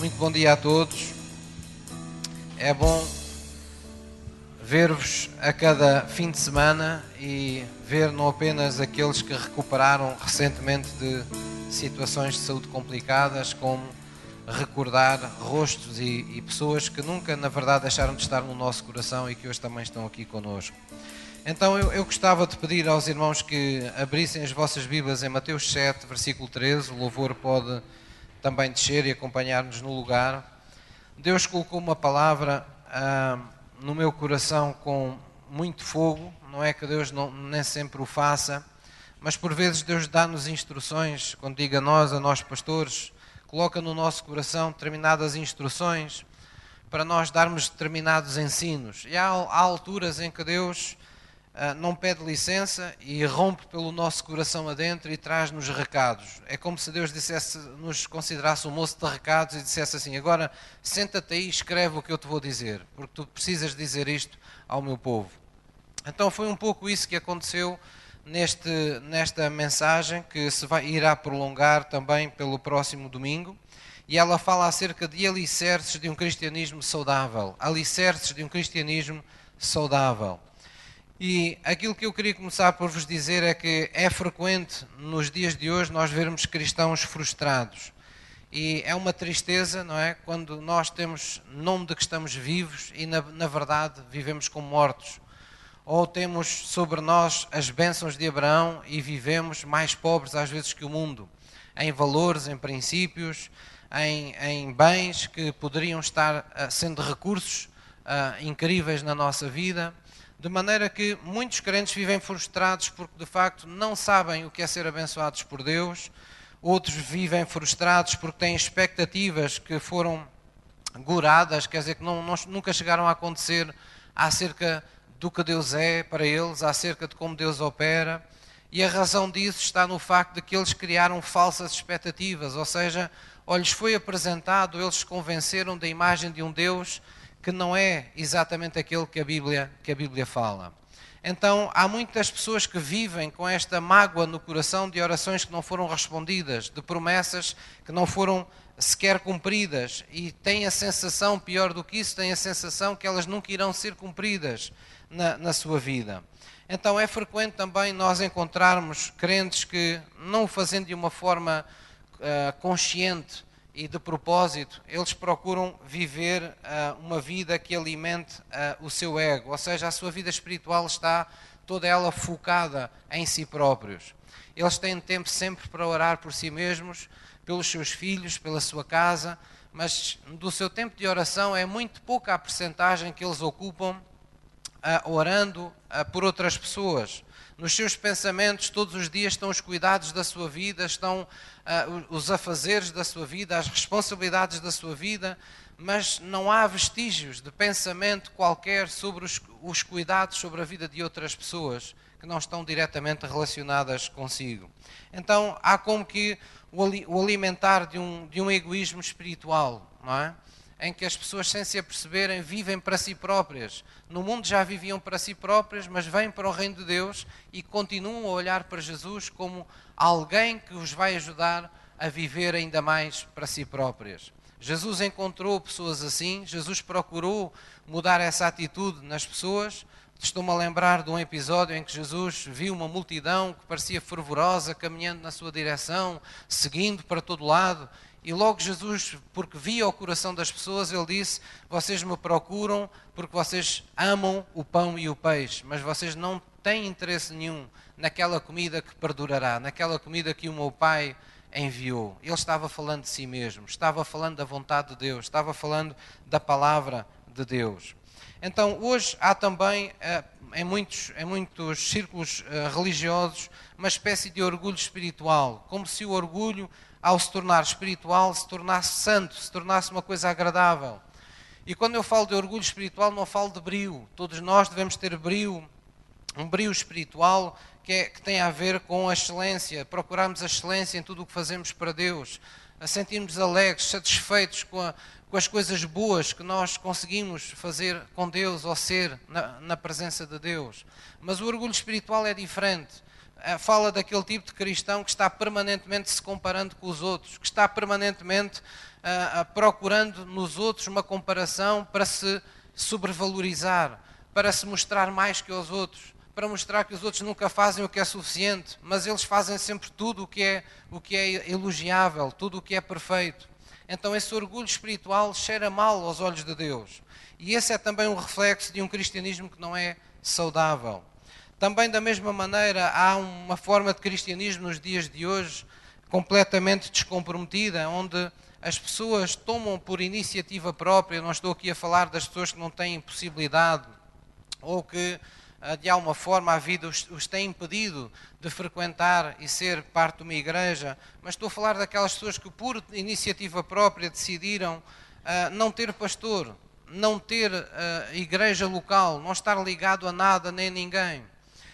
muito bom dia a todos. É bom ver-vos a cada fim de semana e ver não apenas aqueles que recuperaram recentemente de situações de saúde complicadas, como recordar rostos e, e, pessoas que nunca, na verdade, deixaram de estar no nosso coração e que hoje também estão aqui conosco. Então eu, eu gostava de pedir aos irmãos que abrissem as vossas Bíblias em Mateus 7, versículo 13. O louvor pode também descer e acompanhar-nos no lugar. Deus colocou uma palavra ah, no meu coração com muito fogo. Não é que Deus não, nem sempre o faça, mas por vezes Deus dá-nos instruções, quando diga a nós, a nós pastores, coloca no nosso coração determinadas instruções para nós darmos determinados ensinos. E há, há alturas em que Deus não pede licença e rompe pelo nosso coração adentro e traz-nos recados. É como se Deus dissesse, nos considerasse um moço de recados e dissesse assim: agora senta-te aí e escreve o que eu te vou dizer, porque tu precisas dizer isto ao meu povo. Então foi um pouco isso que aconteceu neste, nesta mensagem que se vai, irá prolongar também pelo próximo domingo. E ela fala acerca de alicerces de um cristianismo saudável. Alicerces de um cristianismo saudável. E aquilo que eu queria começar por vos dizer é que é frequente nos dias de hoje nós vermos cristãos frustrados. E é uma tristeza, não é? Quando nós temos nome de que estamos vivos e na, na verdade vivemos como mortos. Ou temos sobre nós as bênçãos de Abraão e vivemos mais pobres às vezes que o mundo. Em valores, em princípios, em, em bens que poderiam estar uh, sendo recursos uh, incríveis na nossa vida de maneira que muitos crentes vivem frustrados porque de facto não sabem o que é ser abençoados por Deus, outros vivem frustrados porque têm expectativas que foram guradas, quer dizer, que não, não, nunca chegaram a acontecer acerca do que Deus é para eles, acerca de como Deus opera. E a razão disso está no facto de que eles criaram falsas expectativas, ou seja, olhos foi apresentado, eles se convenceram da imagem de um Deus que não é exatamente aquele que a Bíblia, que a Bíblia fala. Então, há muitas pessoas que vivem com esta mágoa no coração de orações que não foram respondidas, de promessas que não foram sequer cumpridas e têm a sensação, pior do que isso, têm a sensação que elas nunca irão ser cumpridas na, na sua vida. Então, é frequente também nós encontrarmos crentes que, não o fazendo de uma forma uh, consciente, e de propósito, eles procuram viver uh, uma vida que alimente uh, o seu ego, ou seja, a sua vida espiritual está toda ela focada em si próprios. Eles têm tempo sempre para orar por si mesmos, pelos seus filhos, pela sua casa, mas do seu tempo de oração é muito pouca a percentagem que eles ocupam uh, orando por outras pessoas nos seus pensamentos todos os dias estão os cuidados da sua vida, estão uh, os afazeres da sua vida, as responsabilidades da sua vida, mas não há vestígios de pensamento qualquer sobre os, os cuidados sobre a vida de outras pessoas que não estão diretamente relacionadas consigo. Então há como que o alimentar de um, de um egoísmo espiritual, não é? Em que as pessoas, sem se aperceberem, vivem para si próprias. No mundo já viviam para si próprias, mas vêm para o reino de Deus e continuam a olhar para Jesus como alguém que os vai ajudar a viver ainda mais para si próprias. Jesus encontrou pessoas assim, Jesus procurou mudar essa atitude nas pessoas. Estou-me a lembrar de um episódio em que Jesus viu uma multidão que parecia fervorosa caminhando na sua direção, seguindo para todo lado, e logo Jesus, porque via o coração das pessoas, ele disse: Vocês me procuram porque vocês amam o pão e o peixe, mas vocês não têm interesse nenhum naquela comida que perdurará, naquela comida que o meu Pai enviou. Ele estava falando de si mesmo, estava falando da vontade de Deus, estava falando da palavra de Deus. Então, hoje há também, eh, em muitos, em muitos círculos eh, religiosos, uma espécie de orgulho espiritual, como se o orgulho ao se tornar espiritual, se tornasse santo, se tornasse uma coisa agradável. E quando eu falo de orgulho espiritual, não falo de brio. Todos nós devemos ter brio, um brio espiritual que, é, que tem a ver com a excelência, procurarmos a excelência em tudo o que fazemos para Deus, a sentirmos alegres, satisfeitos com, a, com as coisas boas que nós conseguimos fazer com Deus ou ser na, na presença de Deus. Mas o orgulho espiritual é diferente fala daquele tipo de cristão que está permanentemente se comparando com os outros, que está permanentemente uh, procurando nos outros uma comparação para se sobrevalorizar, para se mostrar mais que os outros, para mostrar que os outros nunca fazem o que é suficiente, mas eles fazem sempre tudo o que é, o que é elogiável, tudo o que é perfeito. Então esse orgulho espiritual cheira mal aos olhos de Deus. E esse é também um reflexo de um cristianismo que não é saudável. Também, da mesma maneira, há uma forma de cristianismo nos dias de hoje completamente descomprometida, onde as pessoas tomam por iniciativa própria, não estou aqui a falar das pessoas que não têm possibilidade ou que ah, de alguma forma a vida os, tem impedido de frequentar e ser parte de uma igreja, mas estou a falar daquelas pessoas que por iniciativa própria decidiram uh, não ter pastor, não ter uh, igreja local, não estar ligado a nada nem a ninguém.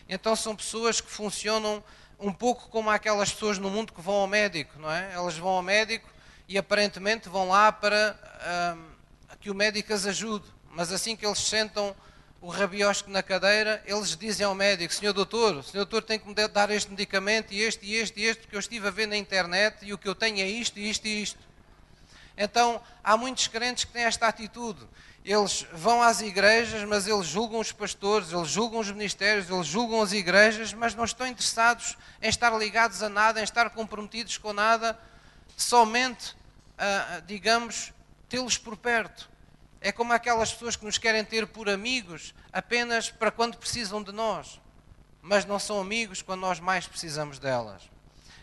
Então são pessoas que funcionam um pouco como aquelas pessoas no mundo que vão ao médico, não é? Elas vão ao médico e aparentemente vão lá para uh, que o médico as ajude, mas assim que eles sentam o rabiosco na cadeira, eles dizem ao médico: Senhor doutor, o senhor doutor tem que me dar este medicamento e este e este e este, porque eu estive a ver na internet e o que eu tenho é isto e isto e isto. Então, há muitos crentes que têm esta atitude. Eles vão às igrejas, mas eles julgam os pastores, eles julgam os ministérios, eles julgam as igrejas, mas não estão interessados em estar ligados a nada, em estar comprometidos com nada, somente, ah, digamos, tê-los por perto. É como aquelas pessoas que nos querem ter por amigos apenas para quando precisam de nós, mas não são amigos quando nós mais precisamos delas.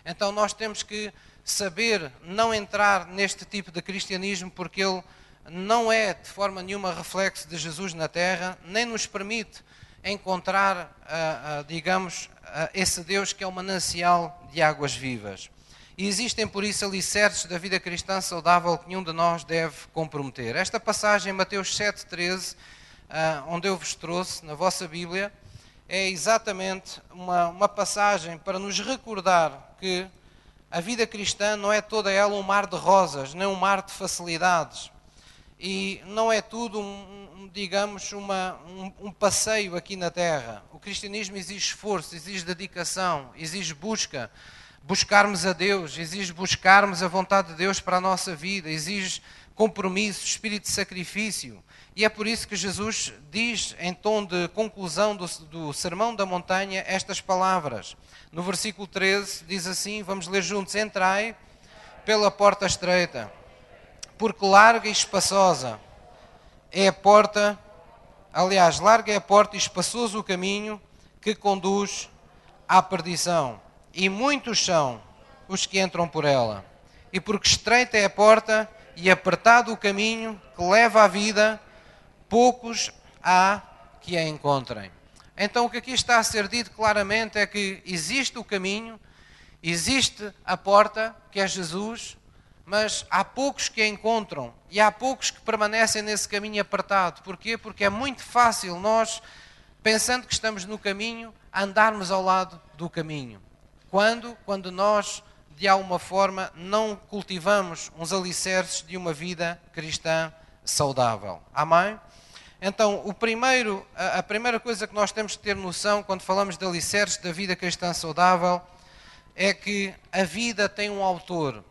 Então nós temos que saber não entrar neste tipo de cristianismo porque ele não é de forma nenhuma reflexo de Jesus na terra, nem nos permite encontrar, uh, uh, digamos, uh, esse Deus que é o manancial de águas vivas. E existem por isso alicerces da vida cristã saudável que nenhum de nós deve comprometer. Esta passagem, Mateus 7,13, onde eu vos trouxe na vossa Bíblia, é exatamente uma, uma passagem para nos recordar que a vida cristã não é toda ela um mar de rosas, nem um mar de facilidades. E não é tudo, um, digamos, uma, um, um passeio aqui na terra. O cristianismo exige esforço, exige dedicação, exige busca. Buscarmos a Deus, exige buscarmos a vontade de Deus para a nossa vida, exige compromisso, espírito de sacrifício. E é por isso que Jesus diz, em tom de conclusão do, do Sermão da Montanha, estas palavras. No versículo 13 diz assim: vamos ler juntos: Entrai pela porta estreita, porque larga e espaçosa é a porta, aliás, larga é a porta e espaçoso o caminho que conduz à perdição, e muitos são os que entram por ela. E porque estreita é a porta e apertado o caminho que leva à vida, poucos há que a encontrem. Então, o que aqui está a ser dito claramente é que existe o caminho, existe a porta, que é Jesus, mas há poucos que a encontram e há poucos que permanecem nesse caminho apertado. Porquê? Porque é muito fácil nós, pensando que estamos no caminho, andarmos ao lado do caminho. Quando? Quando nós, de alguma forma, não cultivamos uns alicerces de uma vida cristã saudável. Amém? Então, primeiro, a primeira coisa que nós temos que ter noção quando falamos de alicerces da vida cristã saudável é que a vida tem um autor.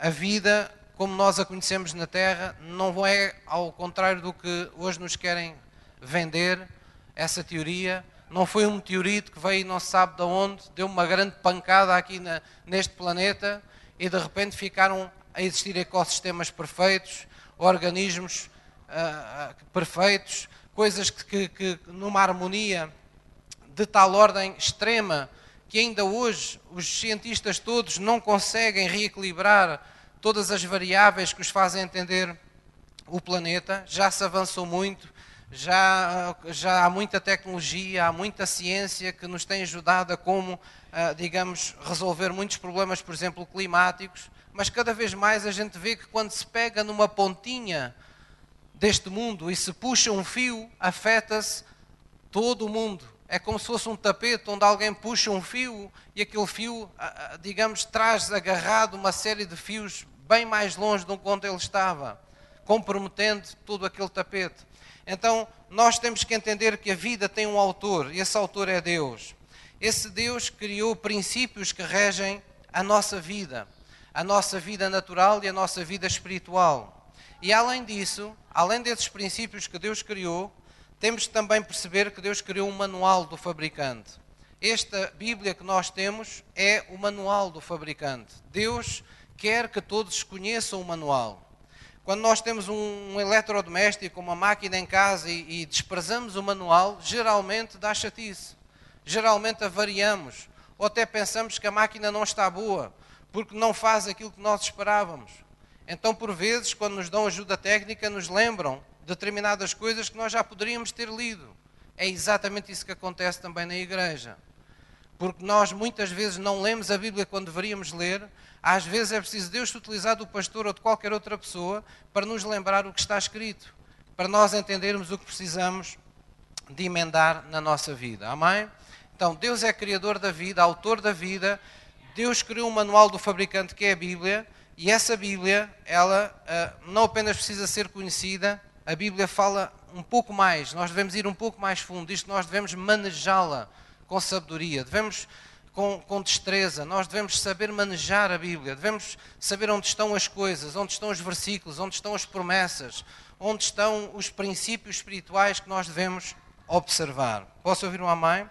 A vida, como nós a conhecemos na Terra, não é ao contrário do que hoje nos querem vender, essa teoria. Não foi um meteorito que veio não se sabe de onde, deu uma grande pancada aqui na, neste planeta e de repente ficaram a existir ecossistemas perfeitos, organismos uh, perfeitos, coisas que, que, que numa harmonia de tal ordem extrema que ainda hoje os cientistas todos não conseguem reequilibrar todas as variáveis que os fazem entender o planeta. Já se avançou muito, já, já há muita tecnologia, há muita ciência que nos tem ajudado a como, ah, digamos, resolver muitos problemas, por exemplo, climáticos. Mas cada vez mais a gente vê que quando se pega numa pontinha deste mundo e se puxa um fio, afeta-se todo o mundo. É como se fosse um tapete onde alguém puxa um fio e aquele fio, digamos, traz agarrado uma série de fios bem mais longe de onde ele estava, comprometendo todo aquele tapete. Então, nós temos que entender que a vida tem um autor e esse autor é Deus. Esse Deus criou princípios que regem a nossa vida, a nossa vida natural e a nossa vida espiritual. E além disso, além desses princípios que Deus criou, temos de também perceber que Deus criou um manual do fabricante. Esta Bíblia que nós temos é o manual do fabricante. Deus quer que todos conheçam o manual. Quando nós temos um, eletrodoméstico, uma máquina em casa e, e desprezamos o manual, geralmente dá chatice. Geralmente avariamos. Ou até pensamos que a máquina não está boa, porque não faz aquilo que nós esperávamos. Então, por vezes, quando nos dão ajuda técnica, nos lembram determinadas coisas que nós já poderíamos ter lido. É exatamente isso que acontece também na igreja. Porque nós muitas vezes não lemos a Bíblia quando deveríamos ler, às vezes é preciso Deus utilizar do pastor ou de qualquer outra pessoa para nos lembrar o que está escrito, para nós entendermos o que precisamos de emendar na nossa vida. Amém? Então, Deus é criador da vida, autor da vida. Deus criou um manual do fabricante que é a Bíblia, e essa Bíblia, ela uh, não apenas precisa ser conhecida, a Bíblia fala um pouco mais, nós devemos ir um pouco mais fundo, isto nós devemos manejá-la com sabedoria, devemos com, com destreza, nós devemos saber manejar a Bíblia, devemos saber onde estão as coisas, onde estão os versículos, onde estão as promessas, onde estão os princípios espirituais que nós devemos observar. Posso ouvir um amém?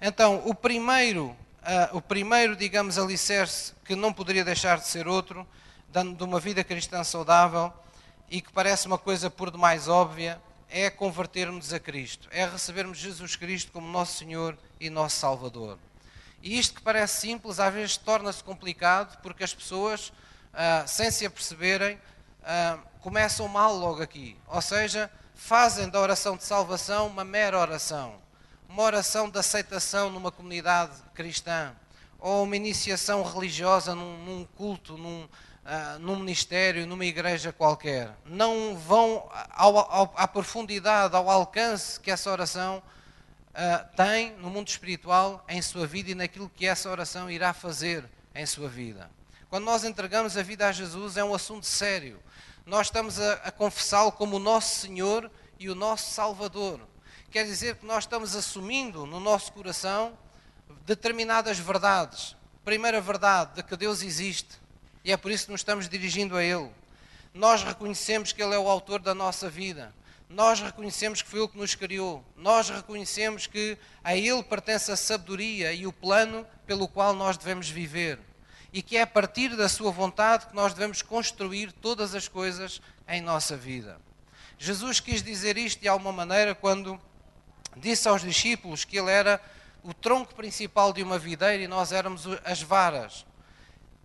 Então, o primeiro, uh, o primeiro, digamos, alicerce que não poderia deixar de ser outro, de uma vida cristã saudável, e que parece uma coisa por demais óbvia, é convertermos a Cristo, é recebermos Jesus Cristo como nosso Senhor e nosso Salvador. E isto que parece simples, às vezes torna-se complicado, porque as pessoas, ah, sem se aperceberem, ah, começam mal logo aqui. Ou seja, fazem da oração de salvação uma mera oração, uma oração de aceitação numa comunidade cristã, ou uma iniciação religiosa num, num culto, num, uh, num ministério, numa igreja qualquer. Não vão ao, ao, à profundidade, ao alcance que essa oração uh, tem no mundo espiritual, em sua vida e naquilo que essa oração irá fazer em sua vida. Quando nós entregamos a vida a Jesus, é um assunto sério. Nós estamos a, a confessá-lo como o nosso Senhor e o nosso Salvador. Quer dizer que nós estamos assumindo no nosso coração determinadas verdades. Primeira verdade, de que Deus existe e é por isso que nos estamos dirigindo a Ele. Nós reconhecemos que Ele é o autor da nossa vida. Nós reconhecemos que foi Ele que nos criou. Nós reconhecemos que a Ele pertence a sabedoria e o plano pelo qual nós devemos viver. E que é a partir da Sua vontade que nós devemos construir todas as coisas em nossa vida. Jesus quis dizer isto de alguma maneira quando disse aos discípulos que Ele era o tronco principal de uma videira e nós éramos as varas.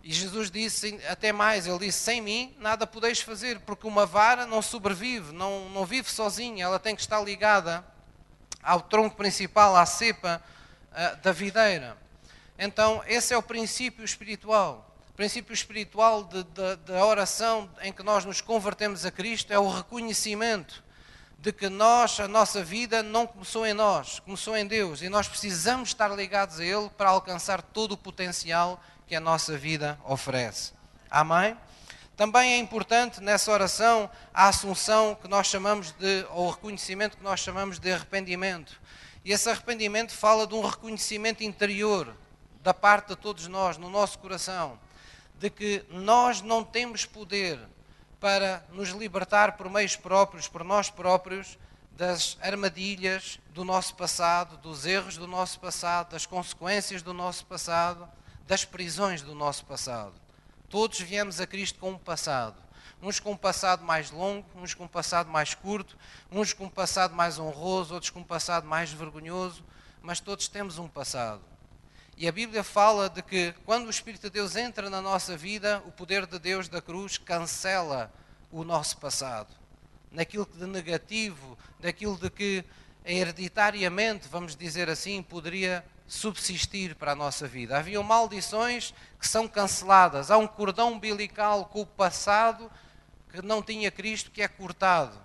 E Jesus disse até mais, ele disse, sem mim nada podeis fazer, porque uma vara não sobrevive, não, não vive sozinha, ela tem que estar ligada ao tronco principal, à cepa uh, da videira. Então, esse é o princípio espiritual. O princípio espiritual da oração em que nós nos convertemos a Cristo é o reconhecimento de que nós, a nossa vida não começou em nós, começou em Deus, e nós precisamos estar ligados a Ele para alcançar todo o potencial que a nossa vida oferece. Amém? Também é importante nessa oração a assunção que nós chamamos de, ou o reconhecimento que nós chamamos de arrependimento. E esse arrependimento fala de um reconhecimento interior da parte de todos nós, no nosso coração, de que nós não temos poder para nos libertar por meios próprios, por nós próprios, das armadilhas do nosso passado, dos erros do nosso passado, das consequências do nosso passado das prisões do nosso passado. Todos viemos a Cristo com um passado. Uns com um passado mais longo, uns com um passado mais curto, uns com um passado mais honroso, outros com um passado mais vergonhoso, mas todos temos um passado. E a Bíblia fala de que quando o Espírito de Deus entra na nossa vida, o poder de Deus da cruz cancela o nosso passado. Naquilo de negativo, daquilo de que hereditariamente, vamos dizer assim, poderia subsistir para a nossa vida. Havia maldições que são canceladas. Há um cordão umbilical com o passado que não tinha Cristo que é cortado.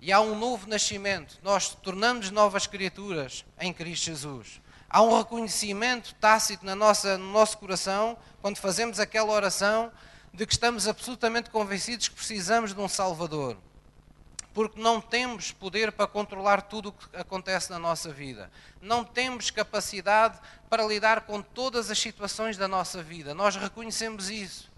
E há um novo nascimento. Nós tornamos novas criaturas em Cristo Jesus. Há um reconhecimento tácito na nossa, no nosso coração, quando fazemos aquela oração, de que estamos absolutamente convencidos que precisamos de um Salvador. Porque não temos poder para controlar tudo o que acontece na nossa vida. Não temos capacidade para lidar com todas as situações da nossa vida. Nós reconhecemos isso.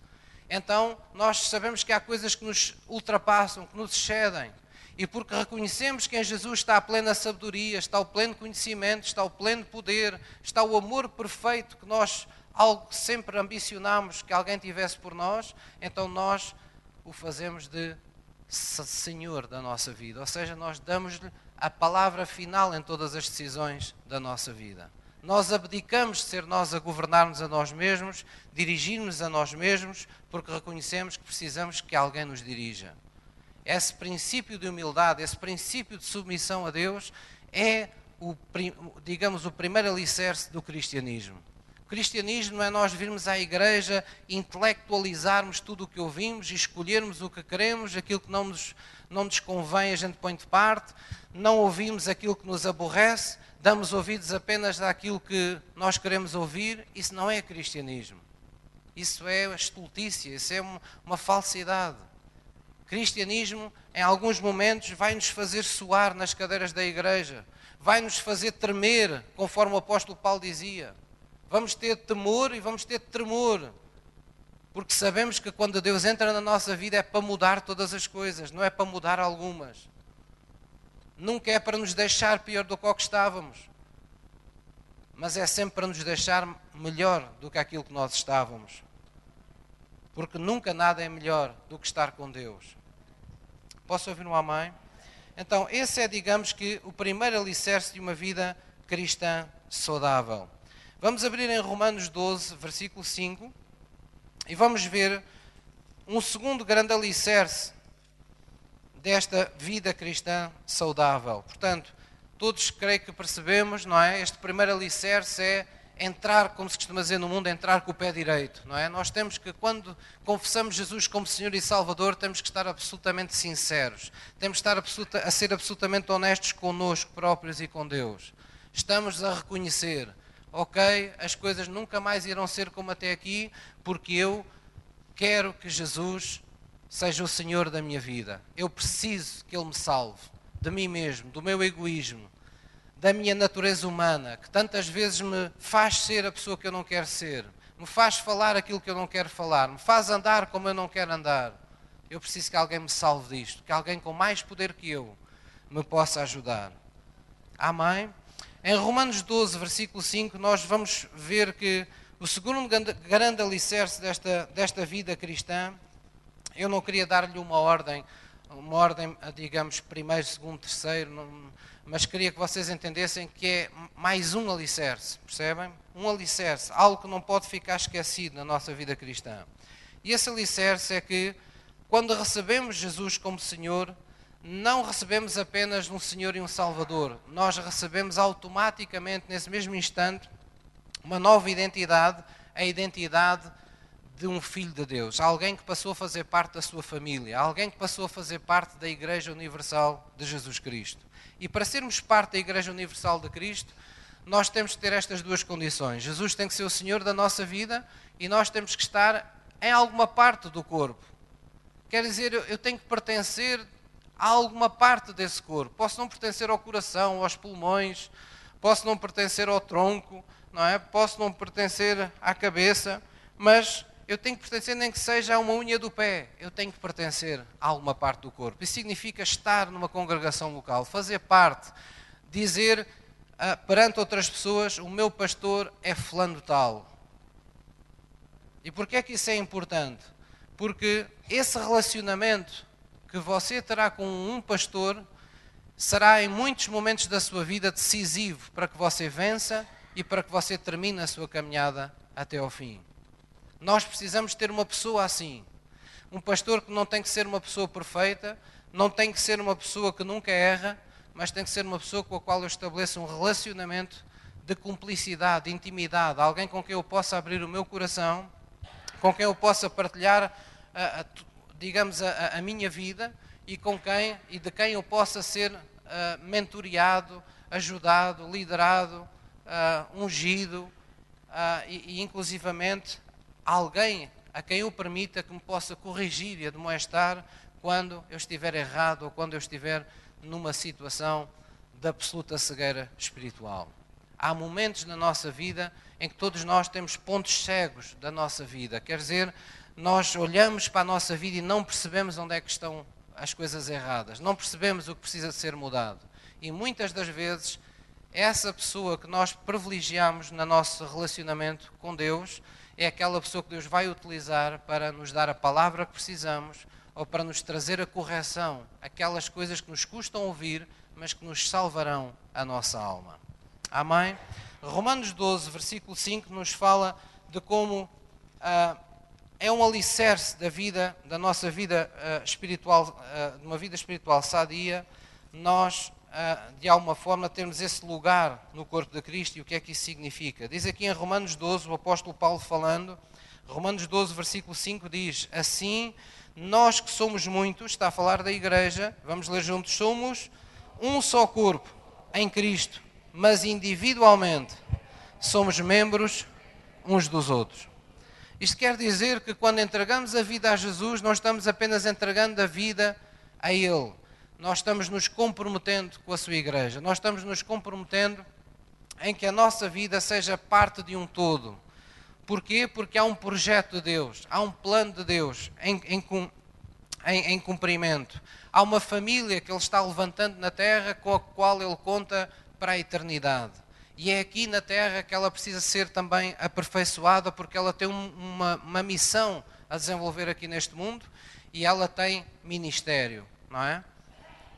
Então, nós sabemos que há coisas que nos ultrapassam, que nos excedem. E porque reconhecemos que em Jesus está a plena sabedoria, está o pleno conhecimento, está o pleno poder, está o amor perfeito que nós algo sempre ambicionamos que alguém tivesse por nós, então nós o fazemos de Senhor da nossa vida. Ou seja, nós damos-lhe a palavra final em todas as decisões da nossa vida. Nós abdicamos de ser nós a governarmos a nós mesmos, dirigirmos a nós mesmos, porque reconhecemos que precisamos que alguém nos dirija. Esse princípio de humildade, esse princípio de submissão a Deus é o, digamos, o primeiro alicerce do cristianismo. O cristianismo não é nós virmos à igreja, intelectualizarmos tudo o que ouvimos escolhermos o que queremos, aquilo que não nos, não nos convém a gente põe de parte, não ouvimos aquilo que nos aborrece, damos ouvidos apenas àquilo que nós queremos ouvir. Isso não é cristianismo. Isso é estultícia, isso é uma falsidade. Cristianismo, em alguns momentos, vai nos fazer suar nas cadeiras da igreja, vai nos fazer tremer, conforme o apóstolo Paulo dizia. Vamos ter temor e vamos ter tremor. Porque sabemos que quando Deus entra na nossa vida é para mudar todas as coisas, não é para mudar algumas. Nunca é para nos deixar pior do que estávamos. Mas é sempre para nos deixar melhor do que aquilo que nós estávamos. Porque nunca nada é melhor do que estar com Deus. Posso ouvir um amém? Então, esse é, digamos que, o primeiro alicerce de uma vida cristã saudável. Vamos abrir em Romanos 12, versículo 5, e vamos ver um segundo grande alicerce desta vida cristã saudável. Portanto, todos creio que percebemos, não é? Este primeiro alicerce é entrar, como se costuma dizer no mundo, entrar com o pé direito, não é? Nós temos que, quando confessamos Jesus como Senhor e Salvador, temos que estar absolutamente sinceros, temos que estar absoluta, a ser absolutamente honestos connosco próprios e com Deus. Estamos a reconhecer ok, as coisas nunca mais irão ser como até aqui, porque eu quero que Jesus seja o Senhor da minha vida. Eu preciso que Ele me salve de mim mesmo, do meu egoísmo, da minha natureza humana, que tantas vezes me faz ser a pessoa que eu não quero ser, me faz falar aquilo que eu não quero falar, me faz andar como eu não quero andar. Eu preciso que alguém me salve disto, que alguém com mais poder que eu me possa ajudar. Amém? Em Romanos 12, versículo 5, nós vamos ver que o segundo grande alicerce desta, desta vida cristã, eu não queria dar-lhe uma ordem, uma ordem, digamos, primeiro, segundo, terceiro, mas queria que vocês entendessem que é mais um alicerce, percebem? Um alicerce, algo que não pode ficar esquecido na nossa vida cristã. E esse alicerce é que, quando recebemos Jesus como Senhor, não recebemos apenas um Senhor e um Salvador, nós recebemos automaticamente, nesse mesmo instante, uma nova identidade, a identidade de um filho de Deus, alguém que passou a fazer parte da sua família, alguém que passou a fazer parte da Igreja Universal de Jesus Cristo. E para sermos parte da Igreja Universal de Cristo, nós temos que ter estas duas condições. Jesus tem que ser o Senhor da nossa vida e nós temos que estar em alguma parte do corpo. Quer dizer, eu tenho que pertencer a alguma parte desse corpo. Posso não pertencer ao coração, aos pulmões, posso não pertencer ao tronco, não é? Posso não pertencer à cabeça, mas eu tenho que pertencer nem que seja a uma unha do pé. Eu tenho que pertencer a alguma parte do corpo. Isso significa estar numa congregação local, fazer parte, dizer uh, perante outras pessoas: o meu pastor é fulano tal. E porquê é que isso é importante? Porque esse relacionamento que você terá com um pastor será em muitos momentos da sua vida decisivo para que você vença e para que você termine a sua caminhada até ao fim. Nós precisamos ter uma pessoa assim. Um pastor que não tem que ser uma pessoa perfeita, não tem que ser uma pessoa que nunca erra, mas tem que ser uma pessoa com a qual eu estabeleço um relacionamento de cumplicidade, de intimidade, alguém com quem eu possa abrir o meu coração, com quem eu possa partilhar a, a, digamos, a, a, minha vida e com quem e de quem eu possa ser uh, mentoreado, ajudado, liderado, uh, ungido uh, e, e, inclusivamente, alguém a quem eu permita que me possa corrigir e admoestar quando eu estiver errado ou quando eu estiver numa situação de absoluta cegueira espiritual. Há momentos na nossa vida em que todos nós temos pontos cegos da nossa vida. Quer dizer, nós olhamos para a nossa vida e não percebemos onde é que estão as coisas erradas, não percebemos o que precisa ser mudado. E muitas das vezes, essa pessoa que nós privilegiamos no nosso relacionamento com Deus é aquela pessoa que Deus vai utilizar para nos dar a palavra que precisamos ou para nos trazer a correção, aquelas coisas que nos custam ouvir, mas que nos salvarão a nossa alma. Amém? Romanos 12, versículo 5, nos fala de como ah, é um alicerce da vida, da nossa vida ah, espiritual, ah, de uma vida espiritual sadia, nós, ah, de alguma forma, termos esse lugar no corpo de Cristo e o que é que isso significa. Diz aqui em Romanos 12, o apóstolo Paulo falando, Romanos 12, versículo 5 diz: Assim, nós que somos muitos, está a falar da igreja, vamos ler juntos, somos um só corpo em Cristo mas individualmente somos membros uns dos outros. Isto quer dizer que quando entregamos a vida a Jesus, não estamos apenas entregando a vida a Ele, nós estamos nos comprometendo com a Sua Igreja, nós estamos nos comprometendo em que a nossa vida seja parte de um todo. Porquê? Porque há um projeto de Deus, há um plano de Deus em, em, em, em cumprimento. Há uma família que Ele está levantando na terra com a qual Ele conta para a eternidade. E é aqui na Terra que ela precisa ser também aperfeiçoada, porque ela tem uma, uma missão a desenvolver aqui neste mundo e ela tem ministério, não é?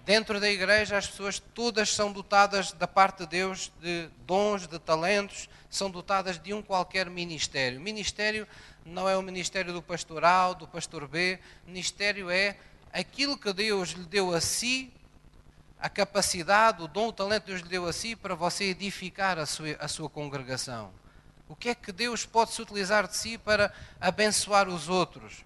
Dentro da igreja, as pessoas todas são dotadas da parte de Deus de dons, de talentos, são dotadas de um qualquer ministério. Ministério não é o ministério do pastor A, do pastor B, ministério é aquilo que Deus lhe deu a si a capacidade, o dom, o talento que Deus lhe deu a si para você edificar a sua, a sua congregação. O que é que Deus pode se utilizar de si para abençoar os outros?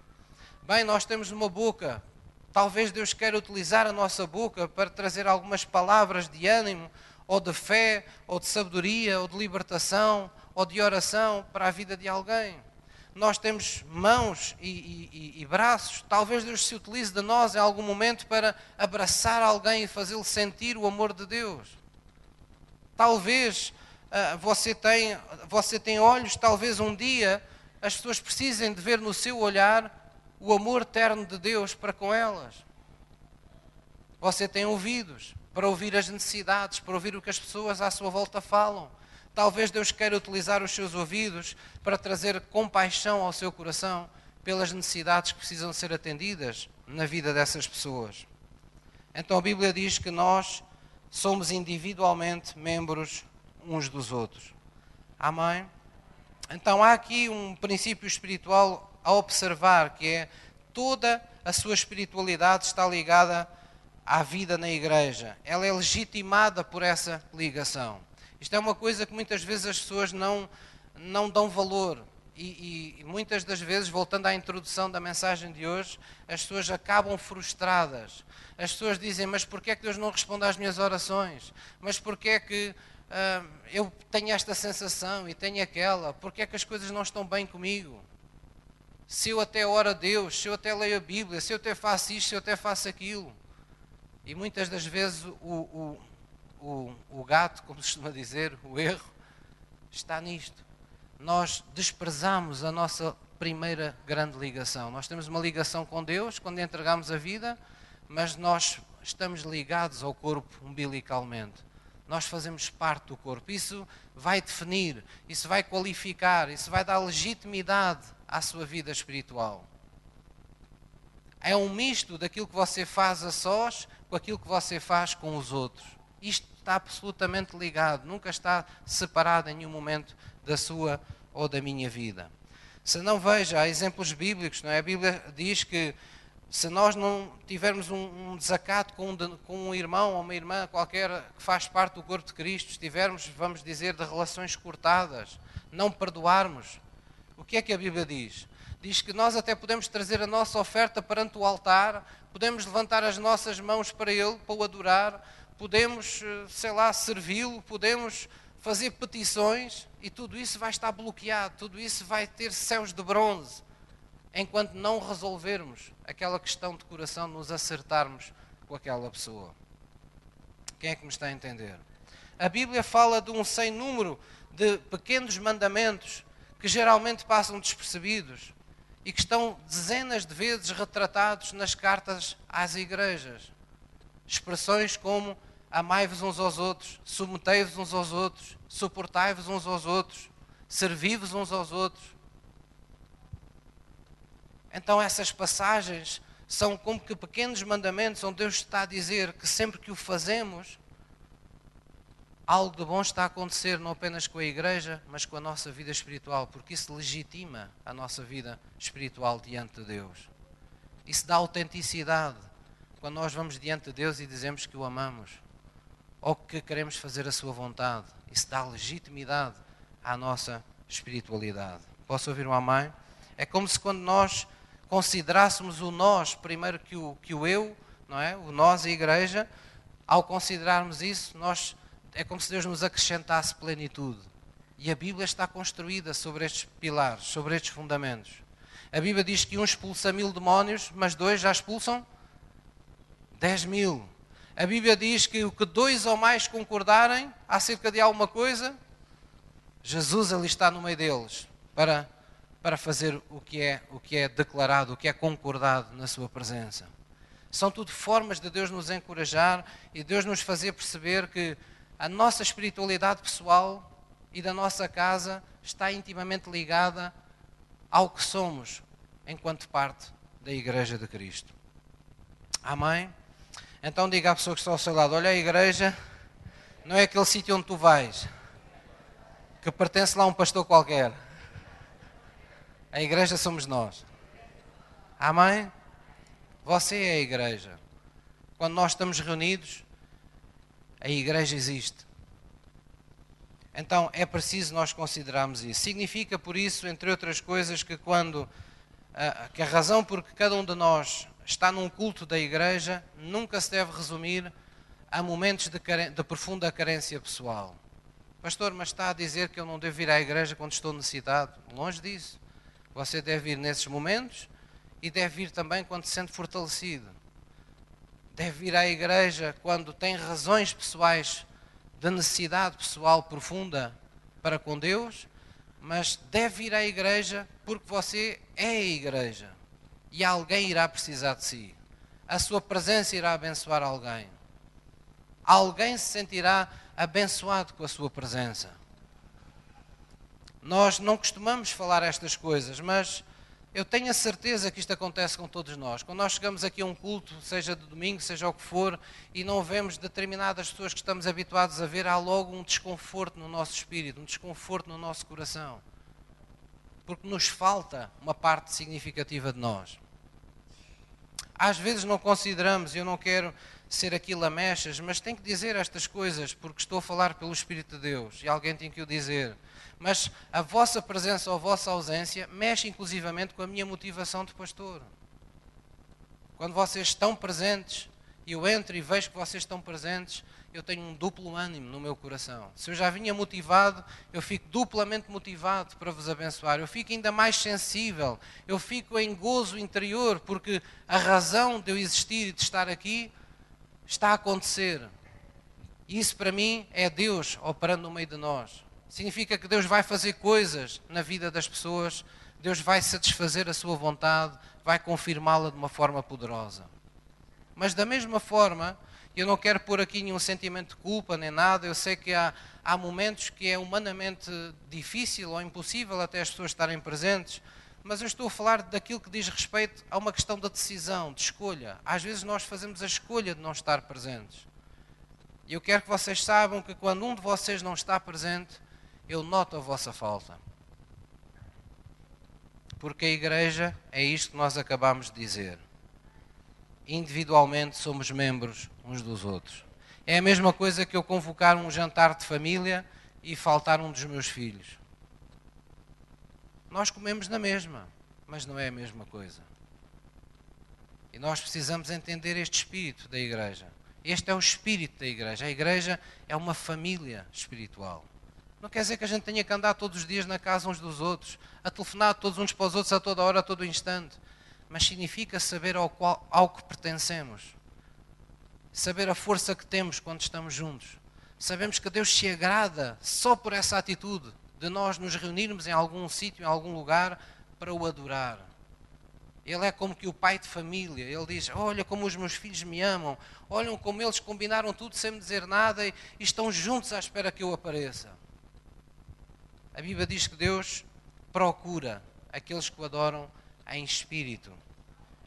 Bem, nós temos uma boca. Talvez Deus queira utilizar a nossa boca para trazer algumas palavras de ânimo, ou de fé, ou de sabedoria, ou de libertação, ou de oração para a vida de alguém nós temos mãos e, e, e, braços, talvez Deus se utilize de nós em algum momento para abraçar alguém e fazê-lo sentir o amor de Deus. Talvez uh, você, tem, você tem olhos, talvez um dia as pessoas precisem de ver no seu olhar o amor eterno de Deus para com elas. Você tem ouvidos para ouvir as necessidades, para ouvir o que as pessoas à sua volta falam Talvez Deus queira utilizar os seus ouvidos para trazer compaixão ao seu coração pelas necessidades que precisam ser atendidas na vida dessas pessoas. Então a Bíblia diz que nós somos individualmente membros uns dos outros. Amém? Então há aqui um princípio espiritual a observar que é toda a sua espiritualidade está ligada à vida na igreja. Ela é legitimada por essa ligação. Isto é uma coisa que muitas vezes as pessoas não, não dão valor. E, e, muitas das vezes, voltando à introdução da mensagem de hoje, as pessoas acabam frustradas. As pessoas dizem: Mas porquê é que Deus não responde às minhas orações? Mas porquê é que uh, eu tenho esta sensação e tenho aquela? Porquê é que as coisas não estão bem comigo? Se eu até oro a Deus, se eu até leio a Bíblia, se eu até faço isto, se eu até faço aquilo. E muitas das vezes o, o o, o gato, como se costuma dizer, o erro, está nisto. Nós desprezamos a nossa primeira grande ligação. Nós temos uma ligação com Deus quando entregamos a vida, mas nós estamos ligados ao corpo umbilicalmente. Nós fazemos parte do corpo. Isso vai definir, isso vai qualificar, isso vai dar legitimidade à sua vida espiritual. É um misto daquilo que você faz a sós com aquilo que você faz com os outros. Isto está absolutamente ligado, nunca está separado em nenhum momento da sua ou da minha vida. Se não veja, há exemplos bíblicos, não é? A Bíblia diz que se nós não tivermos um, um desacato com um, com um, irmão ou uma irmã qualquer que faz parte do corpo de Cristo, estivermos, vamos dizer, de relações cortadas, não perdoarmos, o que é que a Bíblia diz? Diz que nós até podemos trazer a nossa oferta perante o altar, podemos levantar as nossas mãos para Ele, para o adorar, podemos, eh, sei lá, servi-lo, podemos fazer petições e tudo isso vai estar bloqueado, tudo isso vai ter céus de bronze. enquanto não resolvermos aquela questão de coração, nos acertarmos com aquela pessoa. Quem é que me está a entender? A Bíblia fala de um sem número de pequenos mandamentos que geralmente passam despercebidos e que estão dezenas de vezes retratados nas cartas às igrejas. Expressões como amai-vos uns aos outros, submetei-vos uns aos outros, suportai-vos uns aos outros, servi-vos uns aos outros. Então essas passagens são como que pequenos mandamentos onde Deus está a dizer que sempre que o fazemos, algo de bom está a acontecer não apenas com a igreja, mas com a nossa vida espiritual, porque isso legitima a nossa vida espiritual diante de Deus. Isso dá autenticidade quando nós vamos diante de Deus e dizemos que o amamos ou que queremos fazer a sua vontade. Isso dá legitimidade à nossa espiritualidade. Posso ouvir um amém? É como se quando nós considerássemos o nós primeiro que o, que o eu, não é? O nós, a igreja, ao considerarmos isso, nós é como se Deus nos acrescentasse plenitude. E a Bíblia está construída sobre estes pilares, sobre estes fundamentos. A Bíblia diz que um expulsa mil demónios, mas dois já expulsam dez mil. A Bíblia diz que o que dois ou mais concordarem acerca de alguma coisa, Jesus ali está no meio deles para, para fazer o que, é, o que é declarado, o que é concordado na sua presença. São tudo formas de Deus nos encorajar e Deus nos fazer perceber que a nossa espiritualidade pessoal e da nossa casa está intimamente ligada ao que somos enquanto parte da Igreja de Cristo. Amém? Então diga à pessoa que está ao seu lado: olha, a igreja não é aquele sítio onde tu vais, que pertence lá a um pastor qualquer. A igreja somos nós. Amém? Você é a igreja. Quando nós estamos reunidos, a igreja existe. Então é preciso nós considerarmos isso. Significa, por isso, entre outras coisas, que quando ah, que a razão por que cada um de nós está num culto da igreja nunca se deve resumir a momentos de, de profunda carência pessoal. Pastor, mas está a dizer que eu não devo ir à igreja quando estou necessitado? Longe disso. Você deve ir nesses momentos e deve ir também quando se sente fortalecido deve ir à igreja quando tem razões pessoais de necessidade pessoal profunda para com Deus, mas deve ir à igreja porque você é a igreja e alguém irá precisar de si. A sua presença irá abençoar alguém. Alguém se sentirá abençoado com a sua presença. Nós não costumamos falar estas coisas, mas eu tenho a certeza que isto acontece com todos nós. Quando nós chegamos aqui a um culto, seja de domingo, seja o que for, e não vemos determinadas pessoas que estamos habituados a ver, há logo um desconforto no nosso espírito, um desconforto no nosso coração. Porque nos falta uma parte significativa de nós. Às vezes não consideramos, eu não quero ser aqui lamechas, mas tenho que dizer estas coisas porque estou a falar pelo Espírito de Deus e alguém tem que o dizer mas a vossa presença ou a vossa ausência mexe inclusivamente com a minha motivação de pastor. Quando vocês estão presentes, e eu entro e vejo que vocês estão presentes, eu tenho um duplo ânimo no meu coração. Se eu já vinha motivado, eu fico duplamente motivado para vos abençoar. Eu fico ainda mais sensível. Eu fico em gozo interior, porque a razão de eu existir e de estar aqui está a acontecer. Isso para mim é Deus operando no meio de nós. Significa que Deus vai fazer coisas na vida das pessoas, Deus vai satisfazer a sua vontade, vai confirmá-la de uma forma poderosa. Mas da mesma forma, eu não quero pôr aqui nenhum sentimento de culpa nem nada, eu sei que há, há momentos que é humanamente difícil ou impossível até as pessoas estarem presentes, mas eu estou a falar daquilo que diz respeito a uma questão da decisão, de escolha. Às vezes nós fazemos a escolha de não estar presentes. E eu quero que vocês saibam que quando um de vocês não está presente, eu noto a vossa falta. Porque a igreja é isto que nós acabamos de dizer. Individualmente somos membros uns dos outros. É a mesma coisa que eu convocar um jantar de família e faltar um dos meus filhos. Nós comemos na mesma, mas não é a mesma coisa. E nós precisamos entender este espírito da igreja. Este é o espírito da igreja. A igreja é uma família espiritual. Não quer dizer que a gente tenha que andar todos os dias na casa uns dos outros, a telefonar todos uns para os outros a toda hora, a todo instante. Mas significa saber ao, qual, ao que pertencemos. Saber a força que temos quando estamos juntos. Sabemos que Deus se agrada só por essa atitude de nós nos reunirmos em algum sítio, em algum lugar, para o adorar. Ele é como que o pai de família. Ele diz: Olha como os meus filhos me amam. Olham como eles combinaram tudo sem me dizer nada e, estão juntos à espera que eu apareça. A Bíblia diz que Deus procura aqueles que o adoram em espírito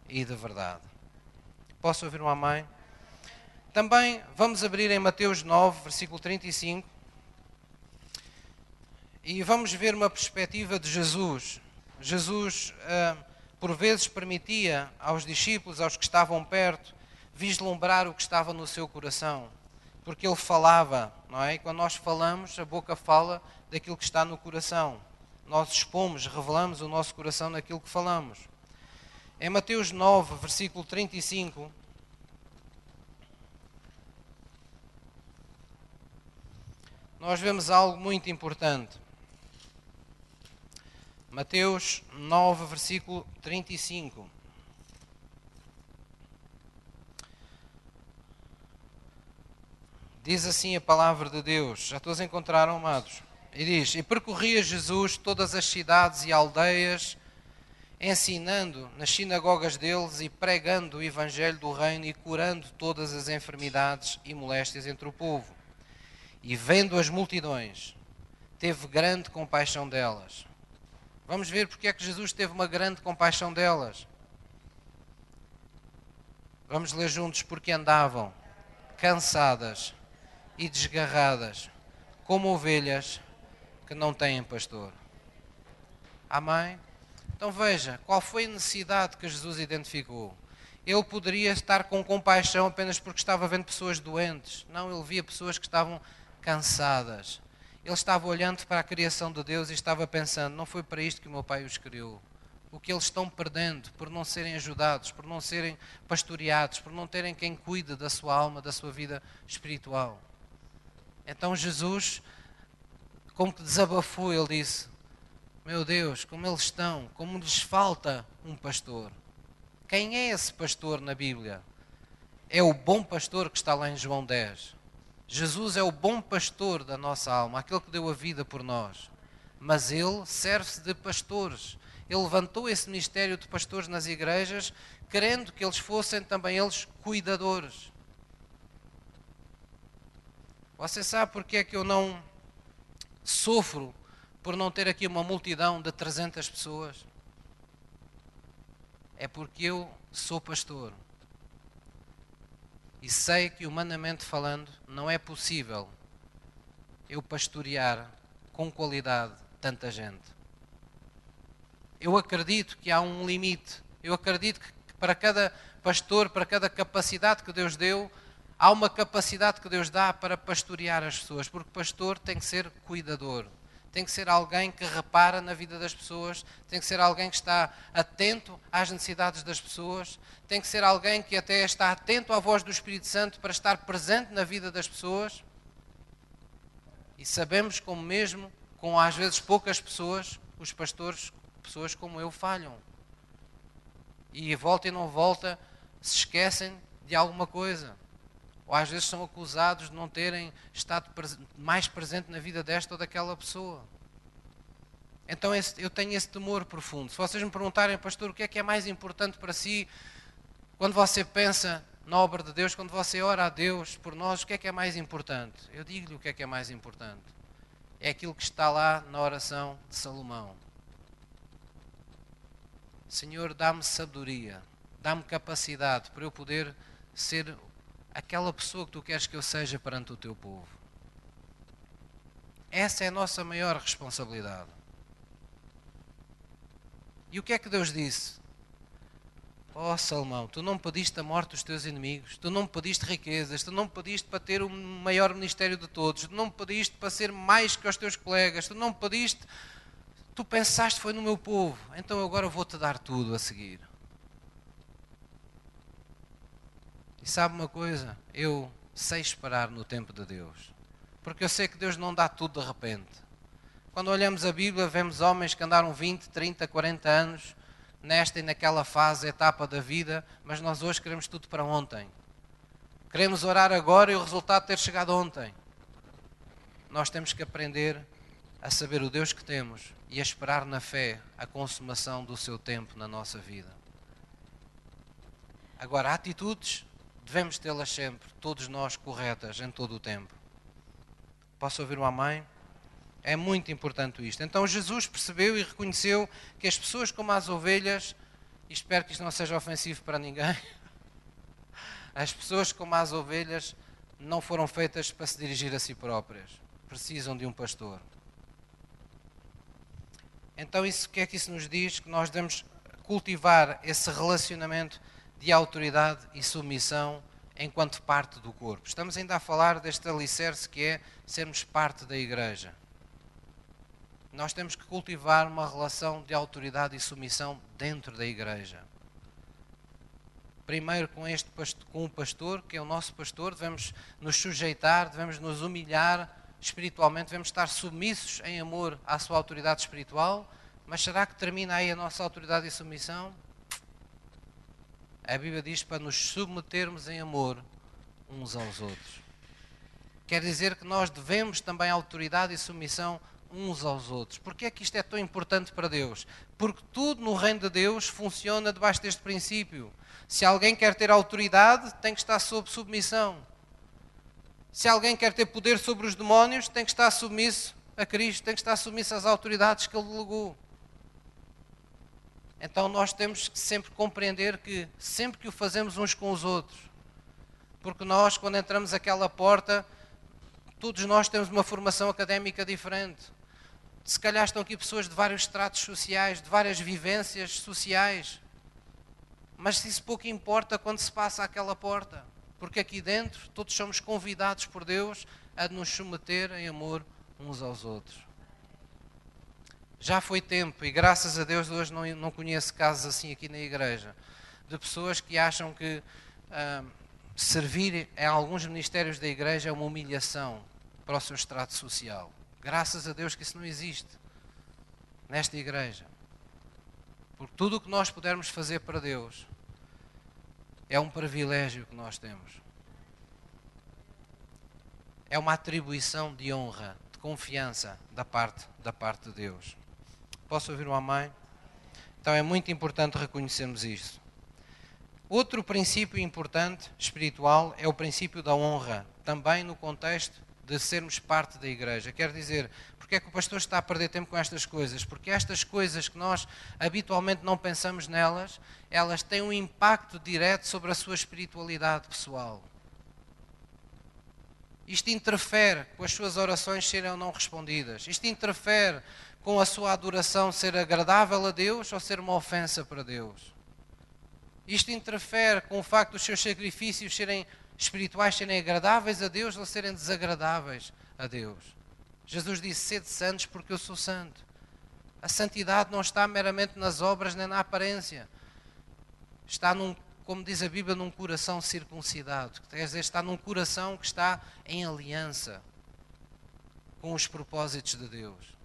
e de verdade. Posso ouvir uma mãe? Também vamos abrir em Mateus 9, versículo 35. E vamos ver uma perspectiva de Jesus. Jesus, ah, por vezes, permitia aos discípulos, aos que estavam perto, vislumbrar o que estava no seu coração. Porque ele falava, não é? E quando nós falamos, a boca fala daquilo que está no coração. Nós expomos, revelamos o nosso coração naquilo que falamos. Em Mateus 9, versículo 35, nós vemos algo muito importante. Mateus 9, versículo 35. Diz assim a palavra de Deus. Já todos encontraram, amados? E diz: E percorria Jesus todas as cidades e aldeias, ensinando nas sinagogas deles e pregando o evangelho do reino e curando todas as enfermidades e moléstias entre o povo. E vendo as multidões, teve grande compaixão delas. Vamos ver porque é que Jesus teve uma grande compaixão delas. Vamos ler juntos porque andavam cansadas e desgarradas, como ovelhas que não têm pastor. Amém? Então veja, qual foi a necessidade que Jesus identificou? Ele poderia estar com compaixão apenas porque estava vendo pessoas doentes. Não, ele via pessoas que estavam cansadas. Ele estava olhando para a criação de Deus e estava pensando: não foi para isto que o meu pai os criou. O que eles estão perdendo por não serem ajudados, por não serem pastoreados, por não terem quem cuide da sua alma, da sua vida espiritual. Então Jesus, como que desabafou, ele disse: Meu Deus, como eles estão, como lhes falta um pastor. Quem é esse pastor na Bíblia? É o bom pastor que está lá em João 10. Jesus é o bom pastor da nossa alma, aquele que deu a vida por nós. Mas ele serve-se de pastores. Ele levantou esse ministério de pastores nas igrejas, querendo que eles fossem também eles cuidadores. Você sabe porque é que eu não sofro por não ter aqui uma multidão de 300 pessoas? É porque eu sou pastor. E sei que, humanamente falando, não é possível eu pastorear com qualidade tanta gente. Eu acredito que há um limite. Eu acredito que para cada pastor, para cada capacidade que Deus deu, há uma capacidade que Deus dá para pastorear as pessoas, porque pastor tem que ser cuidador, tem que ser alguém que repara na vida das pessoas, tem que ser alguém que está atento às necessidades das pessoas, tem que ser alguém que até está atento à voz do Espírito Santo para estar presente na vida das pessoas. E sabemos como mesmo com às vezes poucas pessoas, os pastores, pessoas como eu falham. E volta e não volta, se esquecem de alguma coisa ou às vezes são acusados de não terem estado mais presente na vida desta ou daquela pessoa. Então eu tenho esse temor profundo. Se vocês me perguntarem, pastor, o que é que é mais importante para si quando você pensa na obra de Deus, quando você ora a Deus por nós, o que é que é mais importante? Eu digo-lhe o que é que é mais importante. É aquilo que está lá na oração de Salomão. Senhor, dá-me sabedoria, dá-me capacidade para eu poder ser aquela pessoa que tu queres que eu seja perante o teu povo. Essa é a nossa maior responsabilidade. E o que é que Deus disse? Oh Salomão, tu não pediste a morte dos teus inimigos, tu não pediste riquezas, tu não pediste para ter o maior ministério de todos, tu não pediste para ser mais que os teus colegas, tu não pediste, tu pensaste foi no meu povo, então agora vou-te dar tudo a seguir. E sabe uma coisa? Eu sei esperar no tempo de Deus. Porque eu sei que Deus não dá tudo de repente. Quando olhamos a Bíblia, vemos homens que andaram 20, 30, 40 anos nesta e naquela fase, etapa da vida, mas nós hoje queremos tudo para ontem. Queremos orar agora e o resultado ter chegado ontem. Nós temos que aprender a saber o Deus que temos e a esperar na fé a consumação do seu tempo na nossa vida. Agora, atitudes devemos tê-las sempre, todos nós corretas, em todo o tempo. Posso ouvir uma mãe? É muito importante isto. Então Jesus percebeu e reconheceu que as pessoas como as ovelhas, e espero que isto não seja ofensivo para ninguém, as pessoas como as ovelhas não foram feitas para se dirigir a si próprias. Precisam de um pastor. Então, isso, o que é que isso nos diz? Que nós devemos cultivar esse relacionamento de autoridade e submissão enquanto parte do corpo. Estamos ainda a falar deste alicerce que é sermos parte da igreja. Nós temos que cultivar uma relação de autoridade e submissão dentro da igreja. Primeiro com este com o pastor, que é o nosso pastor, devemos nos sujeitar, devemos nos humilhar espiritualmente, devemos estar submissos em amor à sua autoridade espiritual. Mas será que termina aí a nossa autoridade e submissão? A Bíblia diz para nos submetermos em amor uns aos outros. Quer dizer que nós devemos também autoridade e submissão uns aos outros. Porquê é que isto é tão importante para Deus? Porque tudo no reino de Deus funciona debaixo deste princípio. Se alguém quer ter autoridade, tem que estar sob submissão. Se alguém quer ter poder sobre os demónios, tem que estar submisso a Cristo, tem que estar submisso às autoridades que Ele delegou. Então nós temos que sempre compreender que sempre que o fazemos uns com os outros, porque nós, quando entramos aquela porta, todos nós temos uma formação académica diferente. Se calhar estão aqui pessoas de vários estratos sociais, de várias vivências sociais. Mas isso pouco importa quando se passa aquela porta, porque aqui dentro todos somos convidados por Deus a nos submeter em amor uns aos outros. Já foi tempo, e graças a Deus hoje não, não conheço casos assim aqui na igreja, de pessoas que acham que ah, servir em alguns ministérios da igreja é uma humilhação para o seu extrato social. Graças a Deus que isso não existe nesta igreja. Porque tudo o que nós pudermos fazer para Deus é um privilégio que nós temos. É uma atribuição de honra, de confiança da parte, da parte de Deus. Posso ouvir uma mãe? Então é muito importante reconhecermos isto. Outro princípio importante espiritual é o princípio da honra, também no contexto de sermos parte da igreja. Quer dizer, porque é que o pastor está a perder tempo com estas coisas? Porque estas coisas que nós habitualmente não pensamos nelas, elas têm um impacto direto sobre a sua espiritualidade pessoal. Isto interfere com as suas orações serem ou não respondidas. Isto interfere com a sua adoração ser agradável a Deus ou ser uma ofensa para Deus? Isto interfere com o facto dos seus sacrifícios serem espirituais serem agradáveis a Deus ou serem desagradáveis a Deus? Jesus disse: Sede santos porque eu sou santo. A santidade não está meramente nas obras nem na aparência. Está num, como diz a Bíblia, num coração circuncidado. Quer dizer, está num coração que está em aliança com os propósitos de Deus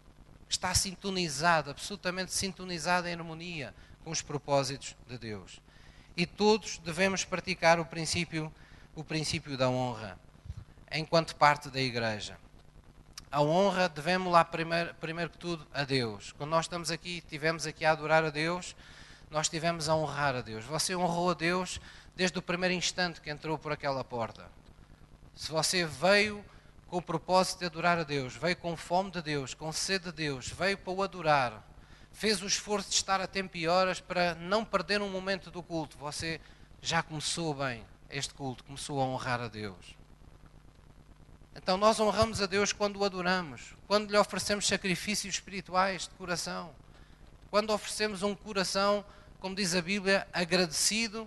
está sintonizado, absolutamente sintonizado em harmonia com os propósitos de Deus. E todos devemos praticar o princípio, o princípio da honra, enquanto parte da igreja. A honra devemos lá primeiro, primeiro que tudo a Deus. Quando nós estamos aqui, tivemos aqui a adorar a Deus, nós tivemos a honrar a Deus. Você honrou a Deus desde o primeiro instante que entrou por aquela porta. Se você veio com o propósito de adorar a Deus, veio com fome de Deus, com sede de Deus, veio para o adorar, fez o esforço de estar a tempo e horas para não perder um momento do culto. Você já começou bem este culto, começou a honrar a Deus. Então nós honramos a Deus quando o adoramos, quando lhe oferecemos sacrifícios espirituais de coração, quando oferecemos um coração, como diz a Bíblia, agradecido,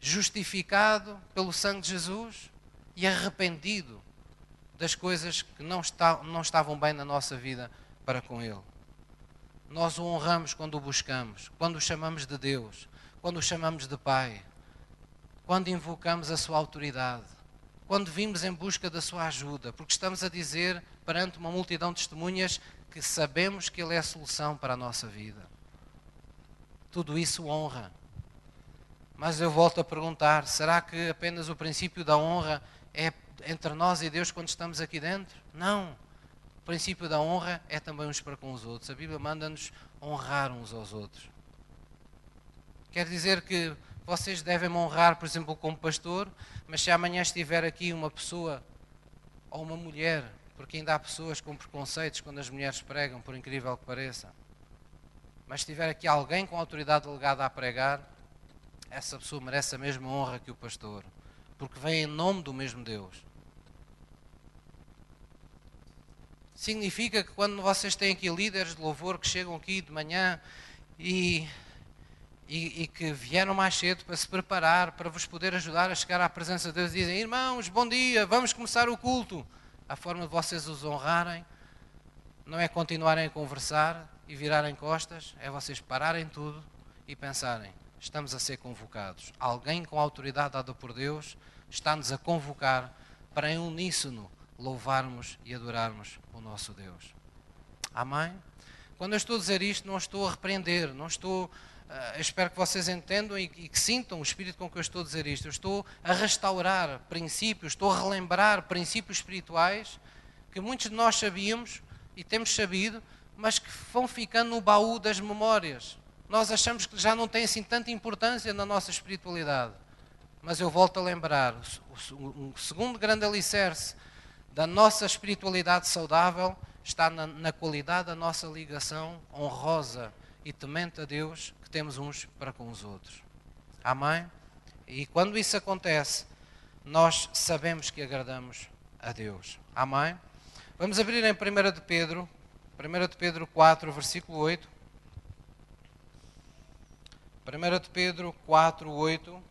justificado pelo sangue de Jesus e arrependido das coisas que não, está, não estavam bem na nossa vida para com Ele. Nós o honramos quando o buscamos, quando o chamamos de Deus, quando o chamamos de Pai, quando invocamos a Sua autoridade. quando vimos em busca da sua ajuda, porque estamos a dizer perante uma multidão de testemunhas que sabemos que Ele é a solução para a nossa vida. Tudo isso honra. Mas eu volto a perguntar: será que apenas o princípio da honra é entre nós e Deus quando estamos aqui dentro? Não. O princípio da honra é também uns para com os outros. A Bíblia manda-nos honrar uns aos outros. Quer dizer que vocês devem me honrar, por exemplo, como pastor, mas se amanhã estiver aqui uma pessoa ou uma mulher, porque ainda há pessoas com preconceitos quando as mulheres pregam, por incrível que pareça, mas estiver aqui alguém com autoridade delegada a pregar, essa pessoa merece a mesma honra que o pastor, porque vem em nome do mesmo Deus. Significa que quando vocês têm aqui líderes de louvor que chegam aqui de manhã e e, e, que vieram mais cedo para se preparar, para vos poder ajudar a chegar à presença de Deus dizem: Irmãos, bom dia, vamos começar o culto. A forma de vocês os honrarem não é continuarem a conversar e virarem costas, é vocês pararem tudo e pensarem: estamos a ser convocados. Alguém com autoridade dada por Deus está-nos a convocar para em uníssono louvarmos e adorarmos o nosso Deus. Amém? Quando eu estou a dizer isto, não estou a repreender, não estou Uh, espero que vocês entendam e, e, que sintam o espírito com que eu estou a dizer isto. Eu estou a restaurar princípios, estou a relembrar princípios espirituais que muitos de nós sabíamos e temos sabido, mas que vão ficando no baú das memórias. Nós achamos que já não tem assim tanta importância na nossa espiritualidade. Mas eu volto a lembrar: o, segundo grande alicerce da nossa espiritualidade saudável está na, na qualidade da nossa ligação honrosa e temente a Deus que temos uns para com os outros. Amém? E quando isso acontece, nós sabemos que agradamos a Deus. Amém? Vamos abrir em 1 de Pedro, 1 de Pedro 4, versículo 8. 1 de Pedro 4, 8.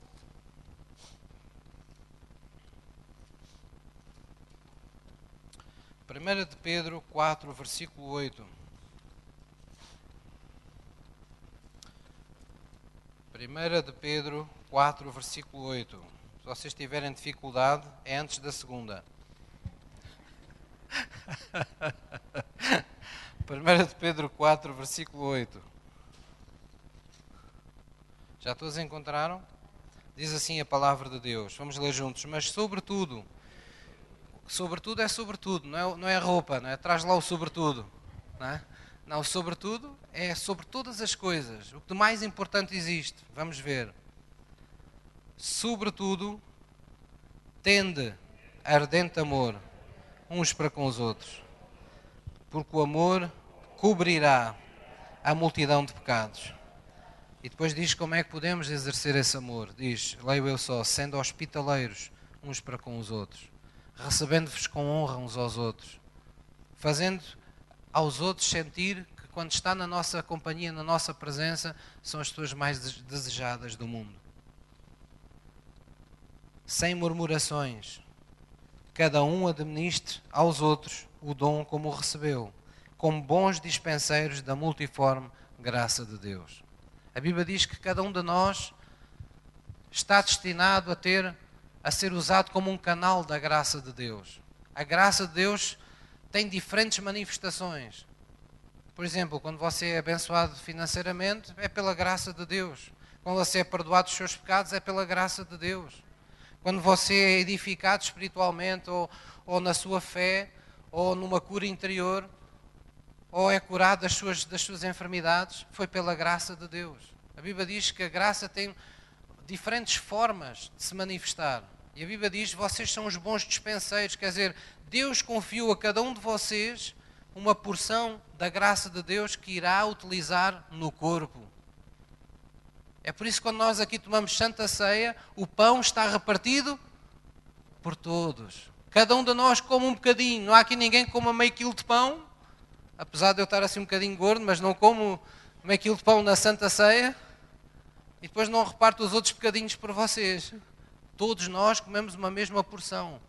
Primeira de Pedro 4, versículo 8. 1 de Pedro 4, versículo 8. Se vocês tiverem dificuldade, é antes da segunda. 1 de Pedro 4, versículo 8. Já todos encontraram? Diz assim a palavra de Deus. Vamos ler juntos. Mas sobretudo, sobretudo é sobretudo, não é, não é roupa, não é? Traz lá o sobretudo. Não é? Não, sobretudo é sobre todas as coisas. O que de mais importante existe. Vamos ver. Sobretudo, tende ardente amor uns para com os outros, porque o amor cobrirá a multidão de pecados. E depois diz como é que podemos exercer esse amor. Diz, leio eu só, sendo hospitaleiros uns para com os outros, recebendo-vos com honra uns aos outros, fazendo aos outros sentir que quando está na nossa companhia, na nossa presença, são as pessoas mais desejadas do mundo. Sem murmurações, cada um administre aos outros o dom como o recebeu, como bons dispenseiros da multiforme graça de Deus. A Bíblia diz que cada um de nós está destinado a ter a ser usado como um canal da graça de Deus. A graça de Deus tem diferentes manifestações. Por exemplo, quando você é abençoado financeiramente, é pela graça de Deus. Quando você é perdoado dos seus pecados, é pela graça de Deus. Quando você é edificado espiritualmente, ou, ou na sua fé, ou numa cura interior, ou é curado das suas, das suas enfermidades, foi pela graça de Deus. A Bíblia diz que a graça tem diferentes formas de se manifestar. E a Bíblia diz: vocês são os bons dispenseiros, quer dizer, Deus confiou a cada um de vocês uma porção da graça de Deus que irá utilizar no corpo. É por isso que quando nós aqui tomamos Santa Ceia, o pão está repartido por todos. Cada um de nós come um bocadinho. Não há aqui ninguém que coma meio quilo de pão. Apesar de eu estar assim um bocadinho gordo, mas não como meio quilo de pão na Santa Ceia. E depois não reparto os outros bocadinhos por vocês. Todos nós comemos uma mesma porção.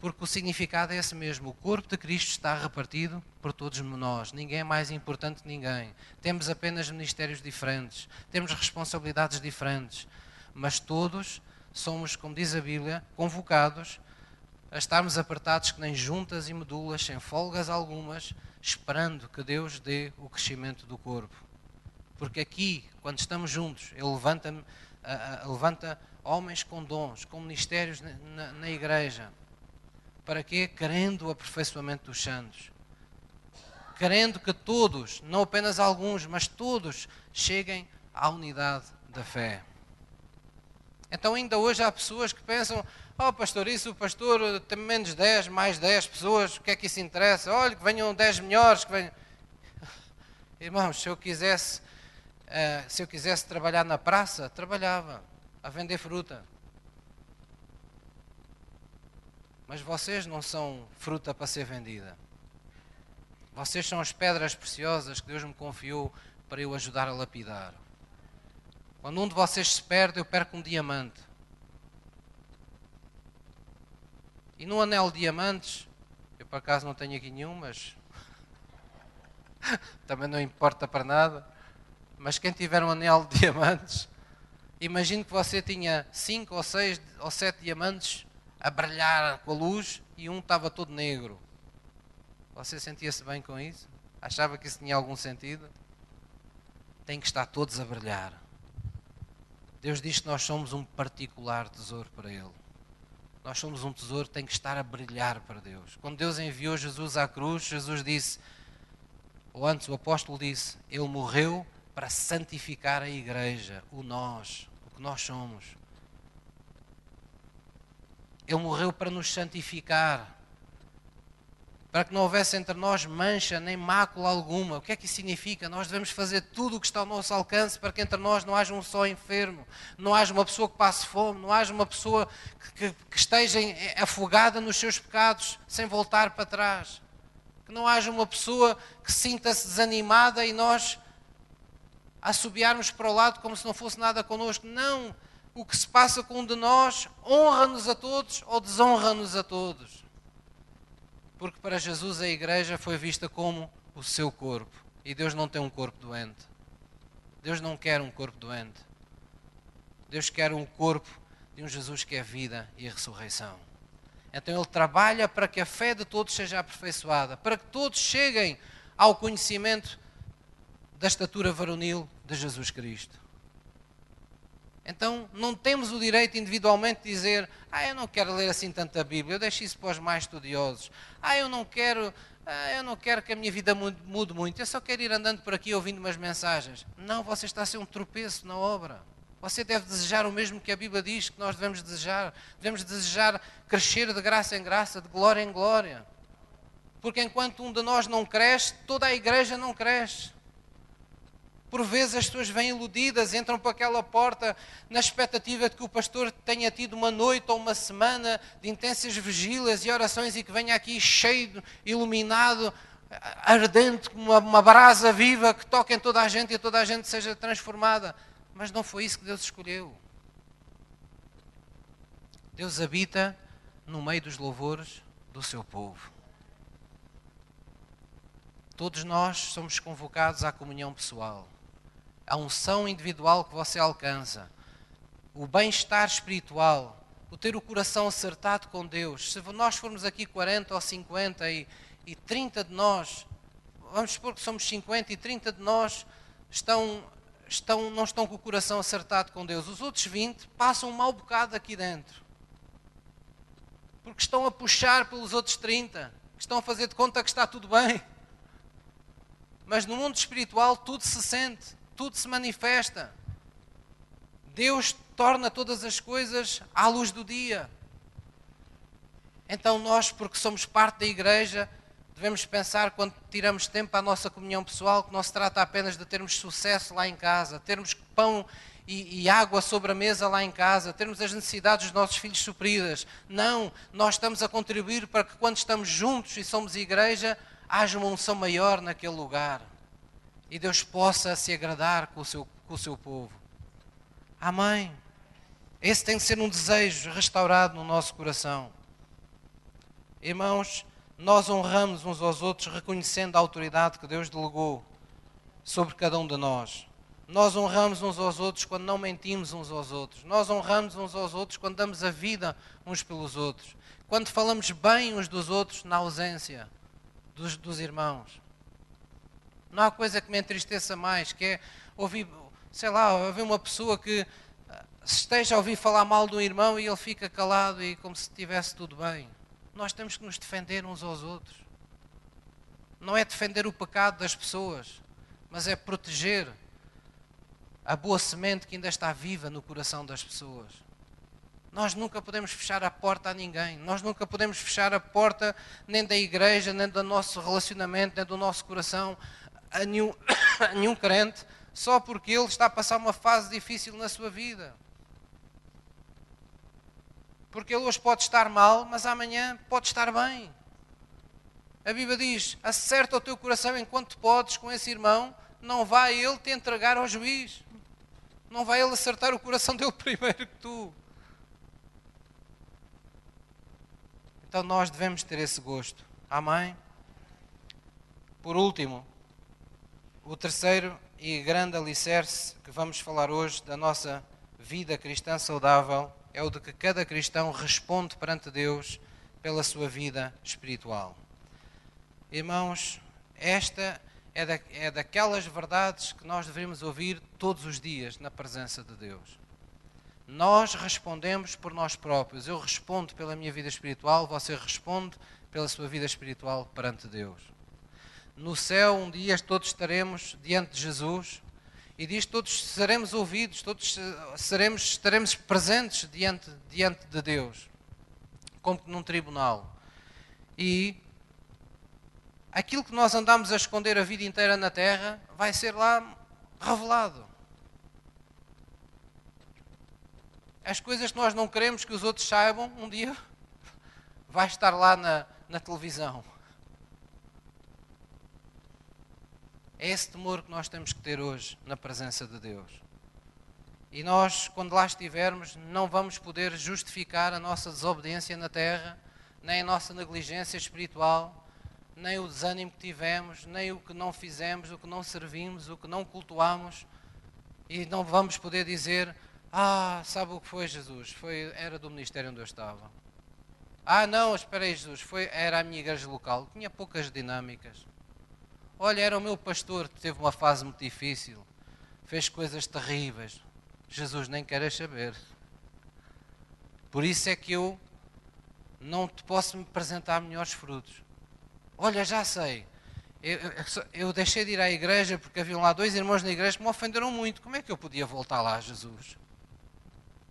Porque o significado é esse mesmo. O corpo de Cristo está repartido por todos nós. Ninguém é mais importante que ninguém. Temos apenas ministérios diferentes. Temos responsabilidades diferentes. Mas todos somos, como diz a Bíblia, convocados a estarmos apertados que nem juntas e medulas, sem folgas algumas, esperando que Deus dê o crescimento do corpo. Porque aqui, quando estamos juntos, Ele levanta, levanta homens com dons, com ministérios na, na igreja. Para quê? Querendo o aperfeiçoamento dos santos. Querendo que todos, não apenas alguns, mas todos, cheguem à unidade da fé. Então, ainda hoje há pessoas que pensam: Oh, pastor, isso o pastor tem menos 10, mais 10 pessoas, o que é que isso interessa? Olha, que venham 10 melhores, que venham. Irmãos, se eu quisesse, uh, se eu quisesse trabalhar na praça, trabalhava a vender fruta. Mas vocês não são fruta para ser vendida. Vocês são as pedras preciosas que Deus me confiou para eu ajudar a lapidar. Quando um de vocês se perde, eu perco um diamante. E no anel de diamantes, eu por acaso não tenho aqui nenhum, mas também não importa para nada. Mas quem tiver um anel de diamantes, imagine que você tinha cinco ou seis ou sete diamantes a brilhar com a luz e um estava todo negro. Você sentia-se bem com isso? Achava que isso tinha algum sentido? Tem que estar todos a brilhar. Deus diz que nós somos um particular tesouro para Ele. Nós somos um tesouro que tem que estar a brilhar para Deus. Quando Deus enviou Jesus à cruz, Jesus disse, ou antes o apóstolo disse, Ele morreu para santificar a igreja, o nós, o que nós somos. Ele morreu para nos santificar para que não houvesse entre nós mancha nem mácula alguma. O que é que isso significa? Nós devemos fazer tudo o que está ao nosso alcance para que entre nós não haja um só enfermo, não haja uma pessoa que passe fome, não haja uma pessoa que, que, que esteja afogada nos seus pecados sem voltar para trás. Que não haja uma pessoa que sinta-se desanimada e nós assobiarmos para o lado como se não fosse nada connosco. Não! O que se passa com um de nós honra-nos a todos ou desonra-nos a todos. Porque para Jesus a igreja foi vista como o seu corpo. E Deus não tem um corpo doente. Deus não quer um corpo doente. Deus quer um corpo de um Jesus que é vida e ressurreição. Então Ele trabalha para que a fé de todos seja aperfeiçoada, para que todos cheguem ao conhecimento da estatura varonil de Jesus Cristo. Então não temos o direito individualmente de dizer: Ah, eu não quero ler assim tanta Bíblia, eu deixo isso para os mais estudiosos. Ah, eu não quero, ah, eu não quero que a minha vida mude muito, eu só quero ir andando por aqui ouvindo umas mensagens. Não, você está a ser um tropeço na obra. Você deve desejar o mesmo que a Bíblia diz que nós devemos desejar. Devemos desejar crescer de graça em graça, de glória em glória. Porque enquanto um de nós não cresce, toda a igreja não cresce. Por vezes as pessoas vêm iludidas, entram por aquela porta na expectativa de que o pastor tenha tido uma noite ou uma semana de intensas vigílias e orações e que venha aqui cheio, iluminado, ardente, como uma, uma brasa viva que toque em toda a gente e toda a gente seja transformada. Mas não foi isso que Deus escolheu. Deus habita no meio dos louvores do seu povo. Todos nós somos convocados à comunhão pessoal a unção individual que você alcança, o bem-estar espiritual, o ter o coração acertado com Deus. Se nós formos aqui 40 ou 50 e, e 30 de nós, vamos supor que somos 50 e 30 de nós estão, estão, não estão com o coração acertado com Deus. Os outros 20 passam um mau bocado aqui dentro. Porque estão a puxar pelos outros 30, que estão a fazer de conta que está tudo bem. Mas no mundo espiritual tudo se sente tudo se manifesta. Deus torna todas as coisas à luz do dia. Então, nós, porque somos parte da igreja, devemos pensar, quando tiramos tempo a nossa comunhão pessoal, que não se trata apenas de termos sucesso lá em casa, termos pão e, e, água sobre a mesa lá em casa, termos as necessidades dos nossos filhos supridas. Não, nós estamos a contribuir para que, quando estamos juntos e somos igreja, haja uma unção maior naquele lugar e Deus possa se agradar com o seu, com o seu povo. Amém. Esse tem que ser um desejo restaurado no nosso coração. Irmãos, nós honramos uns aos outros reconhecendo a autoridade que Deus delegou sobre cada um de nós. Nós honramos uns aos outros quando não mentimos uns aos outros. Nós honramos uns aos outros quando damos a vida uns pelos outros. Quando falamos bem uns dos outros na ausência dos, dos irmãos. Não há coisa que me entristeça mais, que é ouvir, sei lá, ouvir uma pessoa que eh, esteja a ouvir falar mal do irmão e ele fica calado e como se tivesse tudo bem. Nós temos que nos defender uns aos outros. Não é defender o pecado das pessoas, mas é proteger a boa semente que ainda está viva no coração das pessoas. Nós nunca podemos fechar a porta a ninguém. Nós nunca podemos fechar a porta nem da igreja, nem do nosso relacionamento, nem do nosso coração a nenhum, a nenhum crente, só porque ele está a passar uma fase difícil na sua vida. Porque ele hoje pode estar mal, mas amanhã pode estar bem. A Bíblia diz: acerta o teu coração enquanto podes com esse irmão, não vai ele te entregar ao juiz. Não vai ele acertar o coração dele primeiro que tu. Então nós devemos ter esse gosto. Amém? Por último, o terceiro e grande alicerce que vamos falar hoje da nossa vida cristã saudável é o de que cada cristão responde perante Deus pela sua vida espiritual. Irmãos, esta é, da, é daquelas verdades que nós devemos ouvir todos os dias na presença de Deus. Nós respondemos por nós próprios. Eu respondo pela minha vida espiritual, você responde pela sua vida espiritual perante Deus. No céu, um dia todos estaremos diante de Jesus e diz todos seremos ouvidos, todos seremos, estaremos presentes diante, diante de Deus, como num tribunal. E aquilo que nós andamos a esconder a vida inteira na terra vai ser lá revelado. As coisas que nós não queremos que os outros saibam, um dia vai estar lá na, na televisão. É esse temor que nós temos que ter hoje na presença de Deus. E nós, quando lá estivermos, não vamos poder justificar a nossa desobediência na terra, nem a nossa negligência espiritual, nem o desânimo que tivemos, nem o que não fizemos, o que não servimos, o que não cultuamos, e não vamos poder dizer: Ah, sabe o que foi Jesus? Foi, era do ministério onde eu estava. Ah, não, espera aí, Jesus, foi, era a minha igreja local, tinha poucas dinâmicas. Olha, era o meu pastor que teve uma fase muito difícil, fez coisas terríveis. Jesus nem quer saber. Por isso é que eu não te posso me apresentar melhores frutos. Olha, já sei. Eu, eu, eu, deixei de ir à igreja porque haviam lá dois irmãos na igreja que me ofenderam muito. Como é que eu podia voltar lá, Jesus?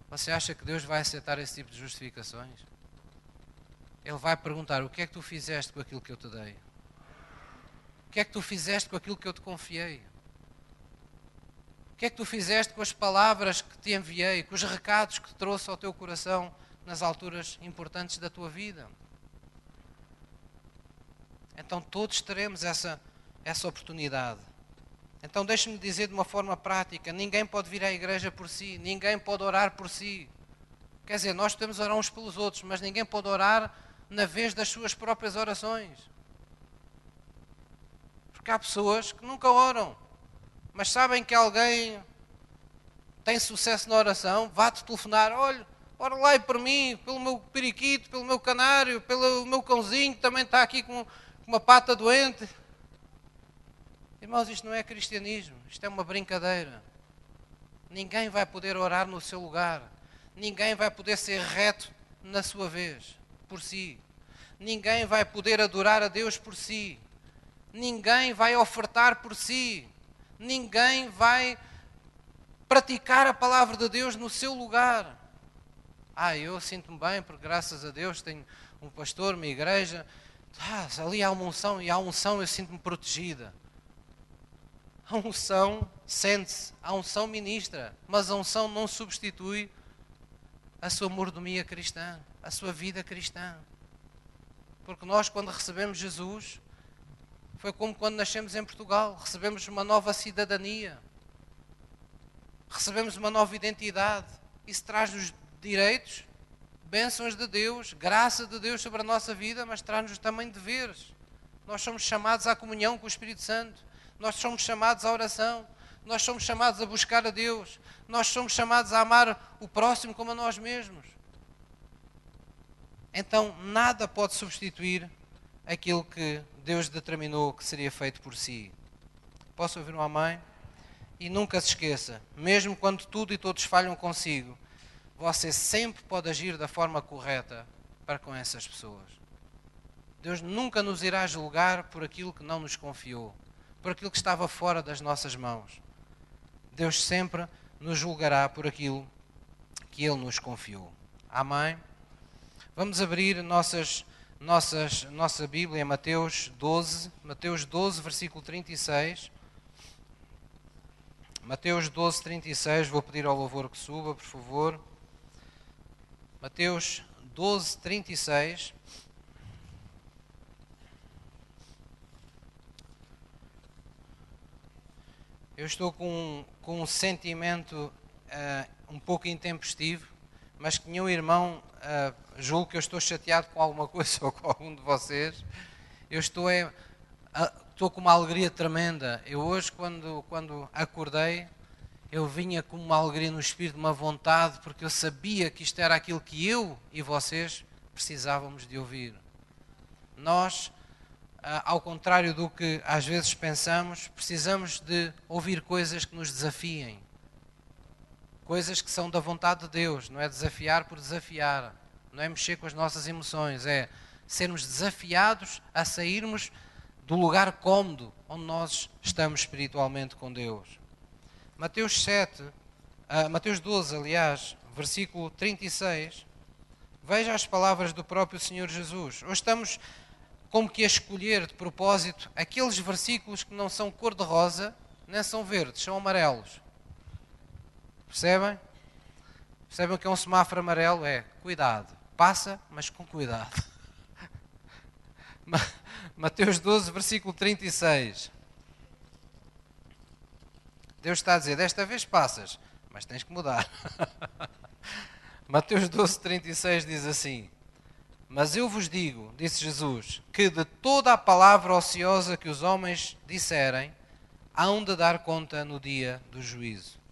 Você acha que Deus vai aceitar esse tipo de justificações? Ele vai perguntar: o que é que tu fizeste com aquilo que eu te dei? O que é que tu fizeste com aquilo que eu te confiei? O que é que tu fizeste com as palavras que te enviei, com os recados que trouxe ao teu coração nas alturas importantes da tua vida? Então todos teremos essa, essa oportunidade. Então deixe-me dizer de uma forma prática: ninguém pode vir à igreja por si, ninguém pode orar por si. Quer dizer, nós podemos orar uns pelos outros, mas ninguém pode orar na vez das suas próprias orações. Porque há pessoas que nunca oram, mas sabem que alguém tem sucesso na oração, vá-te telefonar, olha, ora lá por mim, pelo meu periquito, pelo meu canário, pelo meu cãozinho, que também está aqui com uma pata doente. Irmãos, isto não é cristianismo, isto é uma brincadeira. Ninguém vai poder orar no seu lugar, ninguém vai poder ser reto na sua vez, por si. Ninguém vai poder adorar a Deus por si. Ninguém vai ofertar por si. Ninguém vai praticar a palavra de Deus no seu lugar. Ah, eu sinto-me bem, porque graças a Deus tenho um pastor, uma igreja, ah, ali há uma unção e há unção eu sinto-me protegida. A unção sente-se, a unção ministra, mas a unção não substitui a sua mordomia cristã, a sua vida cristã. Porque nós, quando recebemos Jesus, foi como quando nascemos em Portugal, recebemos uma nova cidadania, recebemos uma nova identidade. Isso traz-nos direitos bênçãos de Deus, graça de Deus sobre a nossa vida, mas traz-nos também deveres. Nós somos chamados à comunhão com o Espírito Santo, nós somos chamados à oração, Nós somos chamados a buscar a Deus. Nós somos chamados a amar o próximo como a nós mesmos. Então, nada pode substituir aquilo que Deus determinou que seria feito por si. Posso ouvir uma mãe? E nunca se esqueça, mesmo quando tudo e todos falham consigo, você sempre pode agir da forma correta para com essas pessoas. Deus nunca nos irá julgar por aquilo que não nos confiou, por aquilo que estava fora das nossas mãos. Deus sempre nos julgará por aquilo que Ele nos confiou. Amém? Vamos abrir nossas, nossas, nossa Bíblia, Mateus 12, Mateus 12, versículo 36. Mateus 12, 36, vou pedir ao louvor que suba, por favor. Mateus 12, 36. Eu estou com, com um sentimento uh, um pouco intempestivo, mas que nenhum irmão uh, julgue que eu estou chateado com alguma coisa ou com algum de vocês. Eu estou, é, estou com uma alegria tremenda. Eu hoje, quando, quando acordei, eu vinha com uma alegria no espírito, uma vontade, porque eu sabia que isto era aquilo que eu e vocês precisávamos de ouvir. Nós ah, ao contrário do que às vezes pensamos, precisamos de ouvir coisas que nos desafiem. Coisas que são da vontade de Deus, não é desafiar por desafiar, não é mexer com as nossas emoções, é sermos desafiados a sairmos do lugar cômodo onde nós estamos espiritualmente com Deus. Mateus 7, uh, Mateus 12, aliás, versículo 36, veja as palavras do próprio Senhor Jesus. Hoje estamos como que a escolher de propósito aqueles versículos que não são cor-de-rosa, nem são verdes, são amarelos. Percebem? Percebem o que é um semáforo amarelo? É cuidado, passa, mas com cuidado. Mateus 12, versículo 36. Deus está a dizer: desta vez passas, mas tens que mudar. Mateus 12, 36 diz assim: mas eu vos digo, disse Jesus, que de toda a palavra ociosa que os homens disserem, hão de dar conta no dia do juízo.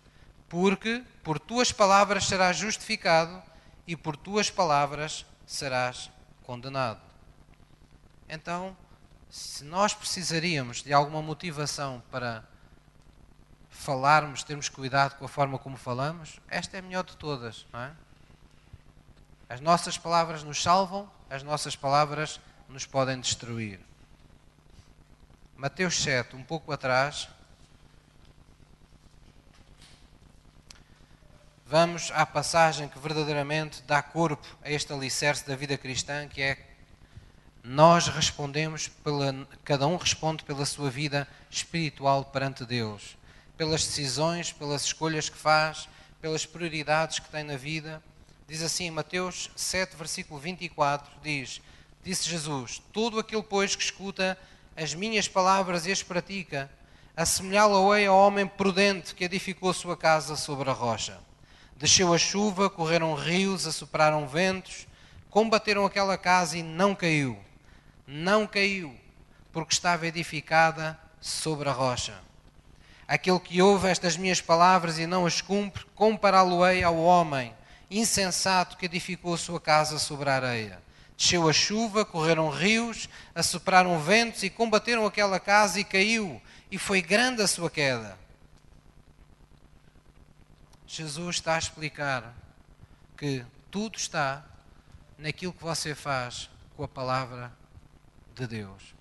Porque por tuas palavras serás justificado e por tuas palavras serás condenado. Então, se nós precisaríamos de alguma motivação para falarmos, termos cuidado com a forma como falamos, esta é a melhor de todas, não é? As nossas palavras nos salvam, as nossas palavras nos podem destruir. Mateus 7, um pouco atrás. Vamos à passagem que verdadeiramente dá corpo a este alicerce da vida cristã, que é nós respondemos pela, cada um responde pela sua vida espiritual perante Deus, pelas decisões, pelas escolhas que faz, pelas prioridades que tem na vida. Diz assim, Mateus 7, versículo 24, diz, disse Jesus, todo aquele, pois, que escuta as minhas palavras e as pratica, assemelhá-lo-ei ao homem prudente que edificou sua casa sobre a rocha. Desceu a chuva, correram rios, assopraram ventos, combateram aquela casa e não caiu. Não caiu, porque estava edificada sobre a rocha. Aquele que ouve estas minhas palavras e não as cumpre, compará-lo-ei ao homem insensato que edificou sua casa sobre a areia. Desceu a chuva, correram rios, assopraram ventos e combateram aquela casa e caiu, e foi grande a sua queda. Jesus está a explicar que tudo está naquilo que você faz com a palavra de Deus.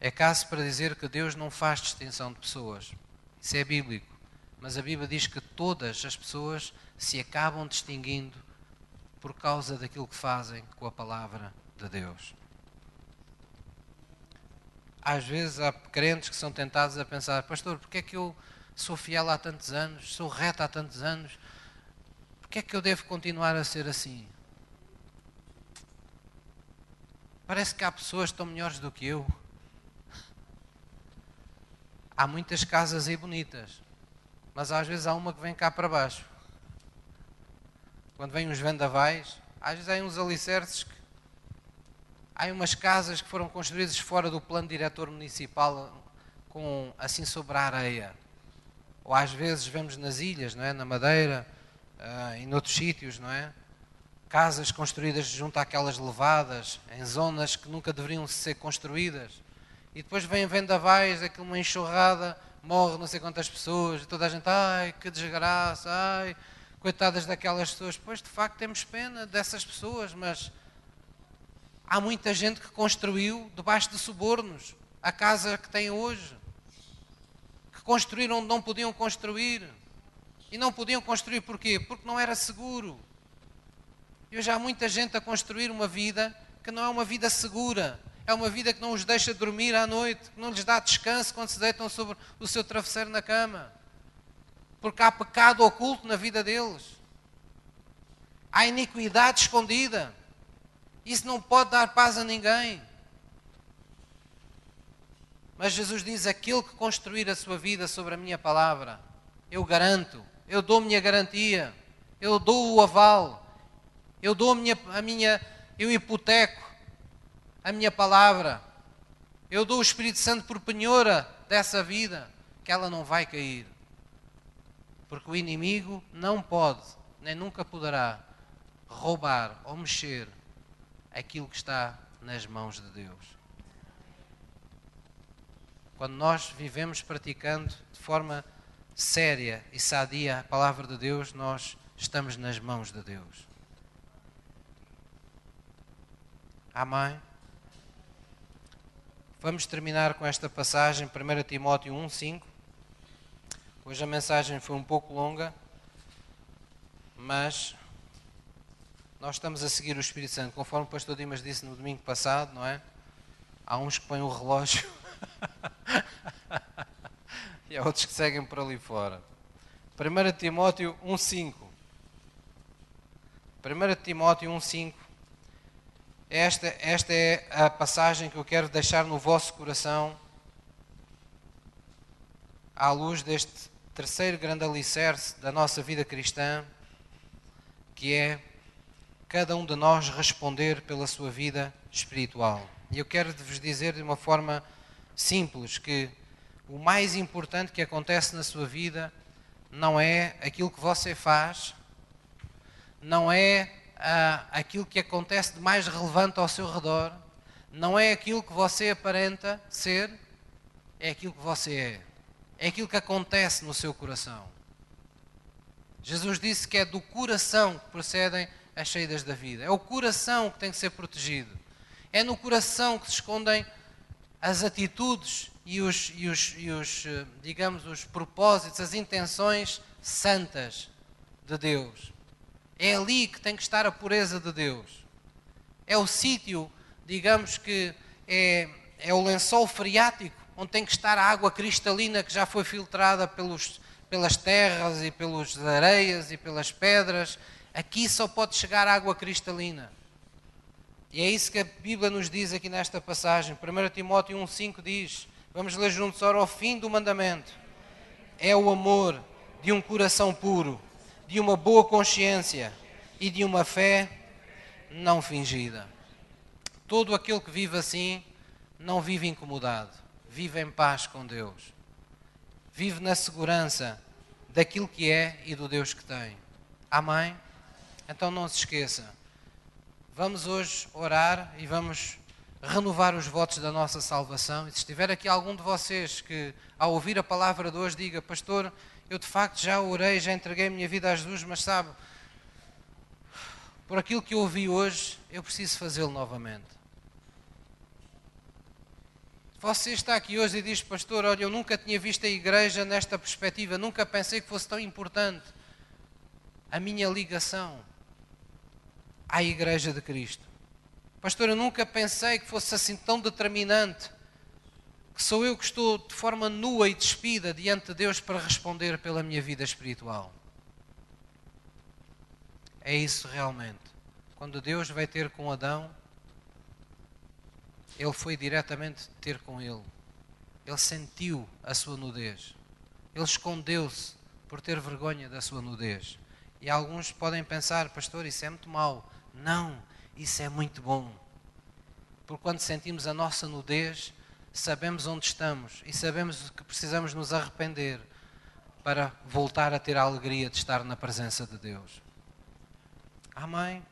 É caso para dizer que Deus não faz distinção de pessoas. Isso é bíblico. Mas a Bíblia diz que todas as pessoas se acabam distinguindo por causa daquilo que fazem com a palavra de Deus. Às vezes há crentes que são tentados a pensar, pastor, porque é que eu sou fiel há tantos anos, sou reto há tantos anos, porque é que eu devo continuar a ser assim? Parece que há pessoas que estão melhores do que eu. Há muitas casas aí bonitas, mas às vezes há uma que vem cá para baixo quando vêm uns vendavais, às vezes há uns alicerces que há umas casas que foram construídas fora do plano diretor municipal com assim sobre a areia. Ou às vezes vemos nas ilhas, não é? na Madeira uh, e noutros sítios, não é? Casas construídas junto àquelas levadas, em zonas que nunca deveriam ser construídas. E depois vem vendavais, aquilo uma enxurrada, morre não sei quantas pessoas, e toda a gente, ai, que desgraça, ai, coitadas daquelas pessoas. Pois, de facto, temos pena dessas pessoas, mas há muita gente que construiu debaixo de subornos a casa que têm hoje. Que construíram onde não podiam construir. E não podiam construir porquê? Porque não era seguro. E hoje há muita gente a construir uma vida que não é uma vida segura. É uma vida que não os deixa dormir à noite, que não lhes dá descanso quando se deitam sobre o seu travesseiro na cama. Porque há pecado oculto na vida deles. Há iniquidade escondida. Isso não pode dar paz a ninguém. Mas Jesus diz: aquele que construir a sua vida sobre a minha palavra, eu garanto, eu dou minha garantia, eu dou o aval, eu dou a minha, a minha eu hipoteco a minha palavra, eu dou o Espírito Santo por penhora dessa vida, que ela não vai cair. Porque o inimigo não pode, nem nunca poderá, roubar ou mexer aquilo que está nas mãos de Deus. Quando nós vivemos praticando de forma séria e sadia a palavra de Deus, nós estamos nas mãos de Deus. Amém? Vamos terminar com esta passagem, 1 Timóteo 1, 5. Hoje a mensagem foi um pouco longa, mas nós estamos a seguir o Espírito Santo, conforme o pastor Dimas disse no domingo passado, não é? Há uns que põem o relógio e há outros que seguem por ali fora. 1 Timóteo 1,5 1 Timóteo 1,5 esta, esta é a passagem que eu quero deixar no vosso coração à luz deste terceiro grande alicerce da nossa vida cristã, que é cada um de nós responder pela sua vida espiritual. E eu quero vos dizer de uma forma simples que o mais importante que acontece na sua vida não é aquilo que você faz, não é ah, aquilo que acontece de mais relevante ao seu redor, não é aquilo que você aparenta ser, é aquilo que você é. É aquilo que acontece no seu coração. Jesus disse que é do coração que procedem as saídas da vida. É o coração que tem que ser protegido. É no coração que se escondem as atitudes e os, e os, e os eh, digamos, os propósitos, as intenções santas de Deus. É ali que tem que estar a pureza de Deus. É o sítio, digamos que é, é o lençol freático, onde tem que estar a água cristalina que já foi filtrada pelos, pelas terras e pelas areias e pelas pedras Aqui só pode chegar água cristalina. E é isso que a Bíblia nos diz aqui nesta passagem. 1 Timóteo 1,5 diz: Vamos ler juntos, ora, ao fim do mandamento é o amor de um coração puro, de uma boa consciência e de uma fé não fingida. Todo aquele que vive assim não vive incomodado, vive em paz com Deus, vive na segurança daquilo que é e do Deus que tem. Amém? Então não se esqueça. Vamos hoje orar e vamos renovar os votos da nossa salvação. E se estiver aqui algum de vocês que, ao ouvir a palavra de hoje, diga: Pastor, eu de facto já orei, já entreguei a minha vida a Jesus, mas sabe, por aquilo que eu ouvi hoje, eu preciso fazê-lo novamente. Você está aqui hoje e diz, Pastor, olha, eu nunca tinha visto a igreja nesta perspectiva, nunca pensei que fosse tão importante a minha ligação à Igreja de Cristo. Pastor, eu nunca pensei que fosse assim tão determinante, que sou eu que estou de forma nua e despida diante de Deus para responder pela minha vida espiritual. É isso realmente. Quando Deus vai ter com Adão, ele foi diretamente ter com ele. Ele sentiu a sua nudez. Ele escondeu-se por ter vergonha da sua nudez. E alguns podem pensar, pastor, isso é muito mau. Não, isso é muito bom. Porque quando sentimos a nossa nudez, sabemos onde estamos e sabemos que precisamos nos arrepender. para voltar a ter a alegria de estar na presença de Deus. Amém?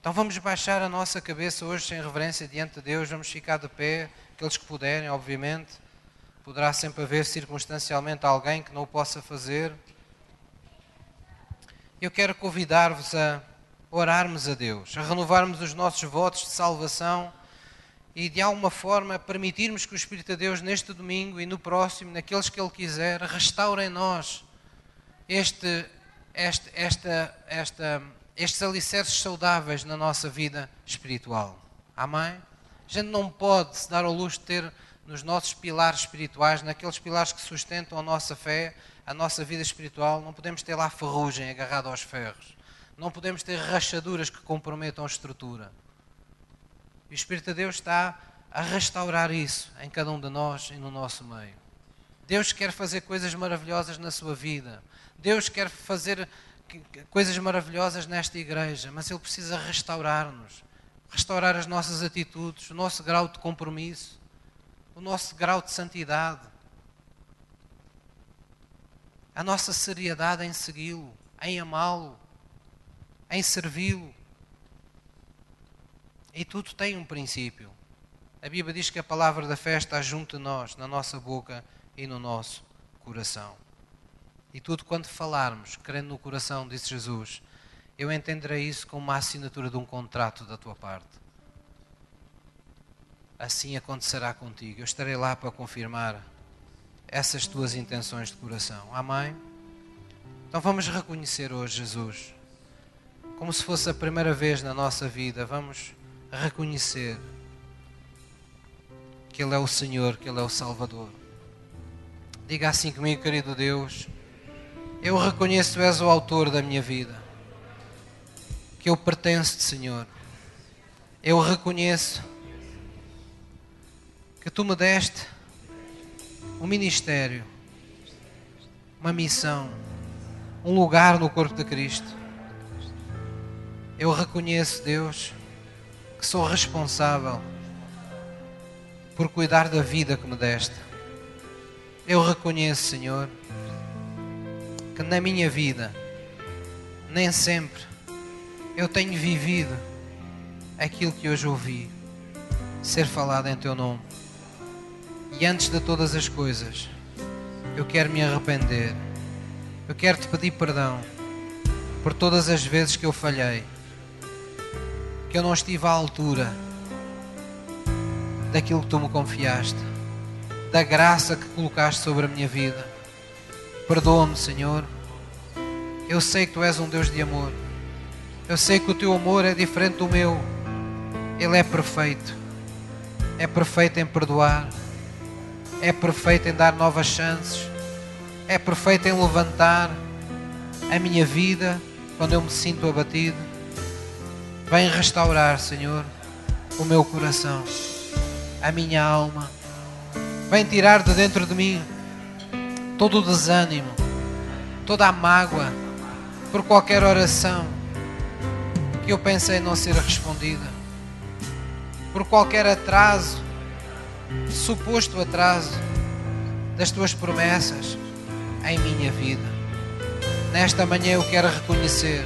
Então vamos baixar a nossa cabeça hoje sem reverência diante de Deus, vamos ficar de pé, aqueles que puderem, obviamente. Poderá sempre haver circunstancialmente alguém que não o possa fazer. Eu quero convidar-vos a orarmos a Deus, a renovarmos os nossos votos de salvação e de alguma forma permitirmos que o Espírito de Deus neste domingo e no próximo, naqueles que Ele quiser, restaure em nós este, este, esta, esta, estes alicerces saudáveis na nossa vida espiritual. Amém? A gente não pode se dar ao luxo de ter nos nossos pilares espirituais, naqueles pilares que sustentam a nossa fé, a nossa vida espiritual, não podemos ter lá ferrugem agarrada aos ferros. Não podemos ter rachaduras que comprometam a estrutura. E o Espírito de Deus está a restaurar isso em cada um de nós e no nosso meio. Deus quer fazer coisas maravilhosas na sua vida. Deus quer fazer coisas maravilhosas nesta igreja, mas Ele precisa restaurar-nos, restaurar as nossas atitudes, o nosso grau de compromisso, o nosso grau de santidade, a nossa seriedade em segui-lo, em amá-lo, em servi-lo. E tudo tem um princípio. A Bíblia diz que a palavra da fé está junto de nós, na nossa boca e no nosso coração. E tudo quando falarmos, crendo no coração, disse Jesus, eu entenderei isso como uma assinatura de um contrato da tua parte. Assim acontecerá contigo. Eu estarei lá para confirmar essas tuas intenções de coração. Amém? Então vamos reconhecer hoje Jesus como se fosse a primeira vez na nossa vida. Vamos reconhecer que Ele é o Senhor, que Ele é o Salvador. Diga assim comigo, querido Deus. Eu reconheço que és o autor da minha vida, que eu pertenço-te, Senhor. Eu reconheço que Tu me deste um ministério, uma missão, um lugar no corpo de Cristo. Eu reconheço, Deus, que sou responsável por cuidar da vida que me deste. Eu reconheço, Senhor, que na minha vida nem sempre eu tenho vivido aquilo que hoje ouvi ser falado em teu nome. E antes de todas as coisas, eu quero me arrepender. Eu quero te pedir perdão por todas as vezes que eu falhei, que eu não estive à altura daquilo que tu me confiaste, da graça que colocaste sobre a minha vida. Perdoa-me, Senhor. Eu sei que tu és um Deus de amor. Eu sei que o teu amor é diferente do meu. Ele é perfeito. É perfeito em perdoar é perfeito em dar novas chances, é perfeito em levantar a minha vida quando eu me sinto abatido. Vem restaurar, Senhor, o meu coração, a minha alma. Vem tirar de dentro de mim todo o desânimo, toda a mágoa por qualquer oração que eu pensei não ser respondida, por qualquer atraso suposto atraso das tuas promessas em minha vida. Nesta manhã eu quero reconhecer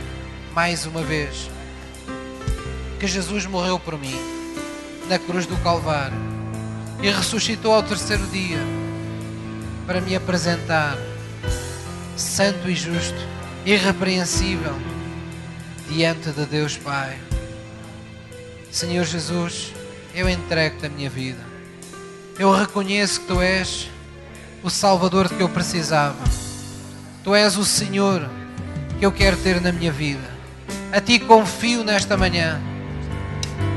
mais uma vez que Jesus morreu por mim na cruz do Calvário e ressuscitou ao terceiro dia para me apresentar santo e justo, irrepreensível diante de Deus Pai. Senhor Jesus, eu entrego-te a minha vida. Eu reconheço que tu és o Salvador que eu precisava. Tu és o Senhor que eu quero ter na minha vida. A ti confio nesta manhã.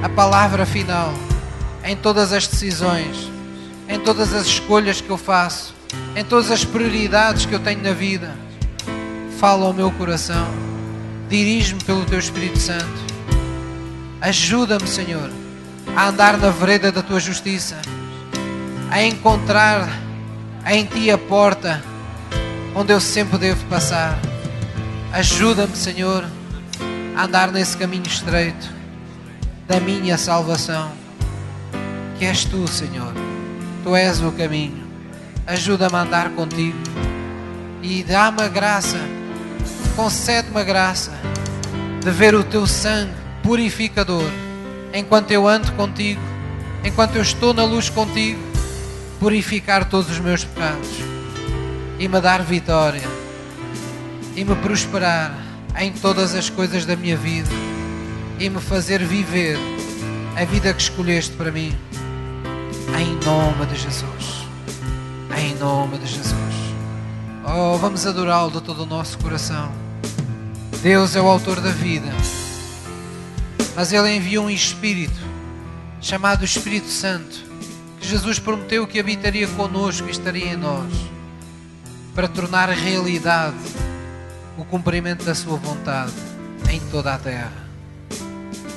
A palavra final em todas as decisões, em todas as escolhas que eu faço, em todas as prioridades que eu tenho na vida. Fala ao meu coração. Dirige-me pelo teu Espírito Santo. Ajuda-me, Senhor, a andar na vereda da tua justiça a encontrar em Ti a porta onde eu sempre devo passar. Ajuda-me, Senhor, a andar nesse caminho estreito da minha salvação, que és Tu, Senhor. Tu és o caminho. Ajuda-me a andar contigo e dá-me a graça, concede-me a graça de ver o teu sangue purificador enquanto eu ando contigo, enquanto eu estou na luz contigo, purificar todos os meus pecados e me dar vitória e me prosperar em todas as coisas da minha vida e me fazer viver a vida que escolheste para mim. Em nome de Jesus. Em nome de Jesus. Oh, vamos adorá-lo de todo o nosso coração. Deus é o autor da vida. Mas Ele enviou um Espírito chamado Espírito Santo, que Jesus prometeu que habitaria conosco e estaria em nós, para tornar realidade o cumprimento da Sua vontade em toda a terra.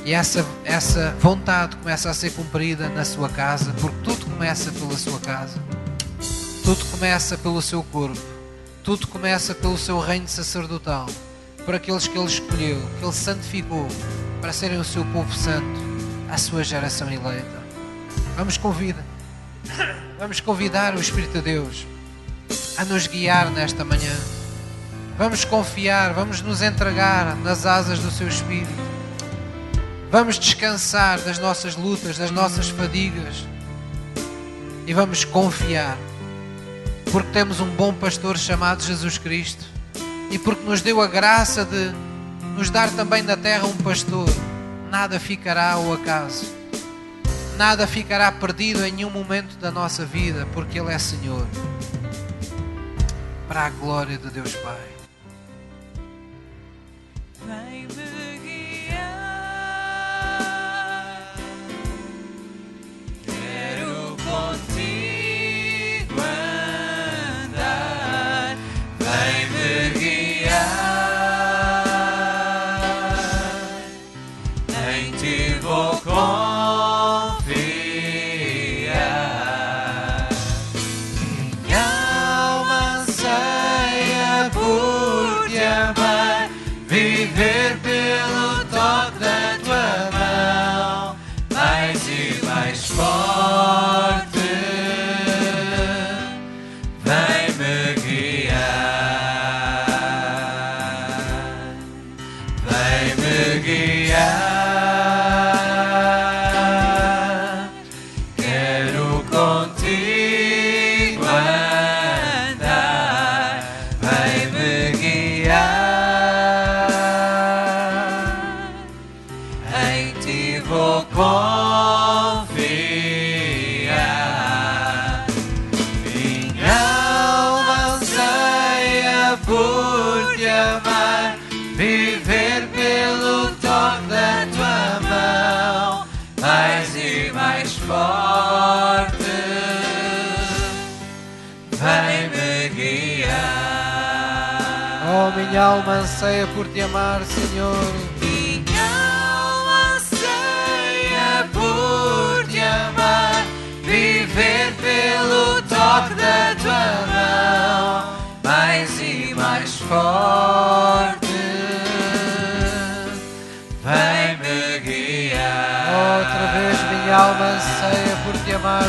E essa, essa vontade começa a ser cumprida na sua casa, porque tudo começa pela sua casa, tudo começa pelo seu corpo, tudo começa pelo seu reino sacerdotal, por aqueles que Ele escolheu, que Ele santificou para serem o seu povo santo, a sua geração eleita. Vamos convidar, vamos convidar o Espírito de Deus a nos guiar nesta manhã. Vamos confiar, vamos nos entregar nas asas do seu Espírito. Vamos descansar das nossas lutas, das nossas fadigas e vamos confiar, porque temos um bom pastor chamado Jesus Cristo e porque nos deu a graça de nos dar também na terra um pastor. Nada ficará ao acaso, nada ficará perdido em nenhum momento da nossa vida, porque Ele é Senhor, para a glória de Deus Pai. Minha por te amar, Senhor. Minha alma anseia por te amar, viver pelo toque da tua mão, mais e mais forte. Vem-me guiar. Outra vez, minha alma anseia por te amar,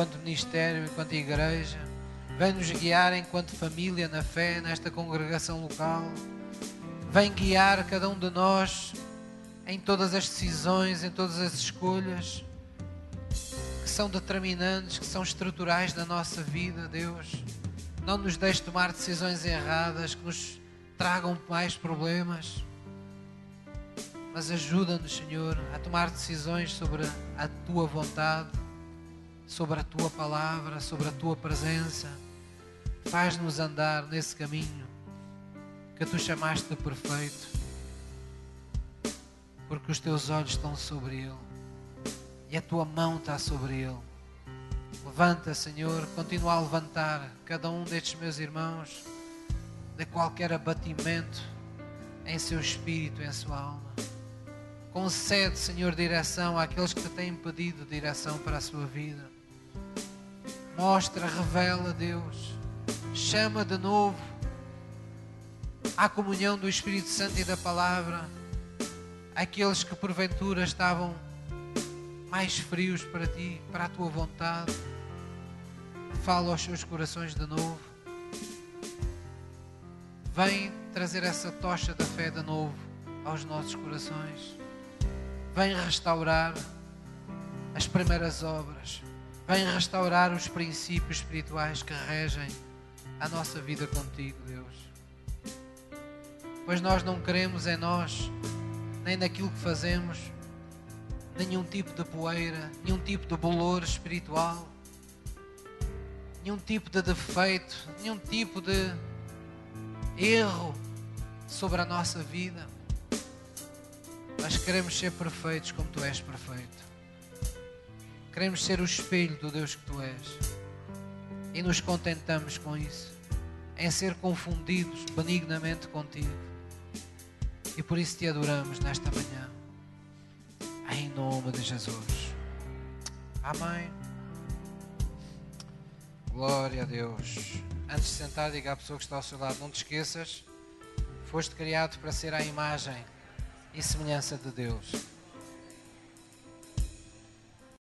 enquanto ministério, enquanto igreja. Vem nos guiar enquanto família na fé, nesta congregação local. Vem guiar cada um de nós em todas as decisões, em todas as escolhas que são determinantes, que são estruturais da nossa vida, Deus. Não nos deixe tomar decisões erradas que nos tragam mais problemas mas ajuda-nos, Senhor, a tomar decisões sobre a tua vontade, sobre a tua palavra, sobre a tua presença. Faz-nos andar nesse caminho que tu chamaste de perfeito. porque os teus olhos estão sobre ele e a tua mão está sobre ele. Levanta, Senhor, continua a levantar cada um destes meus irmãos de qualquer abatimento em seu espírito, em sua alma. Concede, Senhor, direção àqueles que te têm pedido direção para a sua vida. Mostra, revela, Deus. Chama de novo à comunhão do Espírito Santo e da palavra aqueles que porventura estavam mais frios para ti, para a tua vontade. Fala aos seus corações de novo. Vem trazer essa tocha da fé de novo aos nossos corações. Vem restaurar as primeiras obras. Vem restaurar os princípios espirituais que regem a nossa vida contigo, Deus. Pois nós não queremos em nós, nem naquilo que fazemos, nenhum tipo de poeira, nenhum tipo de bolor espiritual, nenhum tipo de defeito, nenhum tipo de erro sobre a nossa vida. Mas queremos ser perfeitos como tu és perfeito. Queremos ser o espelho do Deus que tu és. E nos contentamos com isso, em ser confundidos benignamente contigo. E por isso te adoramos nesta manhã. Em nome de Jesus. Amém. Glória a Deus. Antes de sentar, diga à pessoa que está ao seu lado: não te esqueças, foste criado para ser a imagem e semelhança de Deus.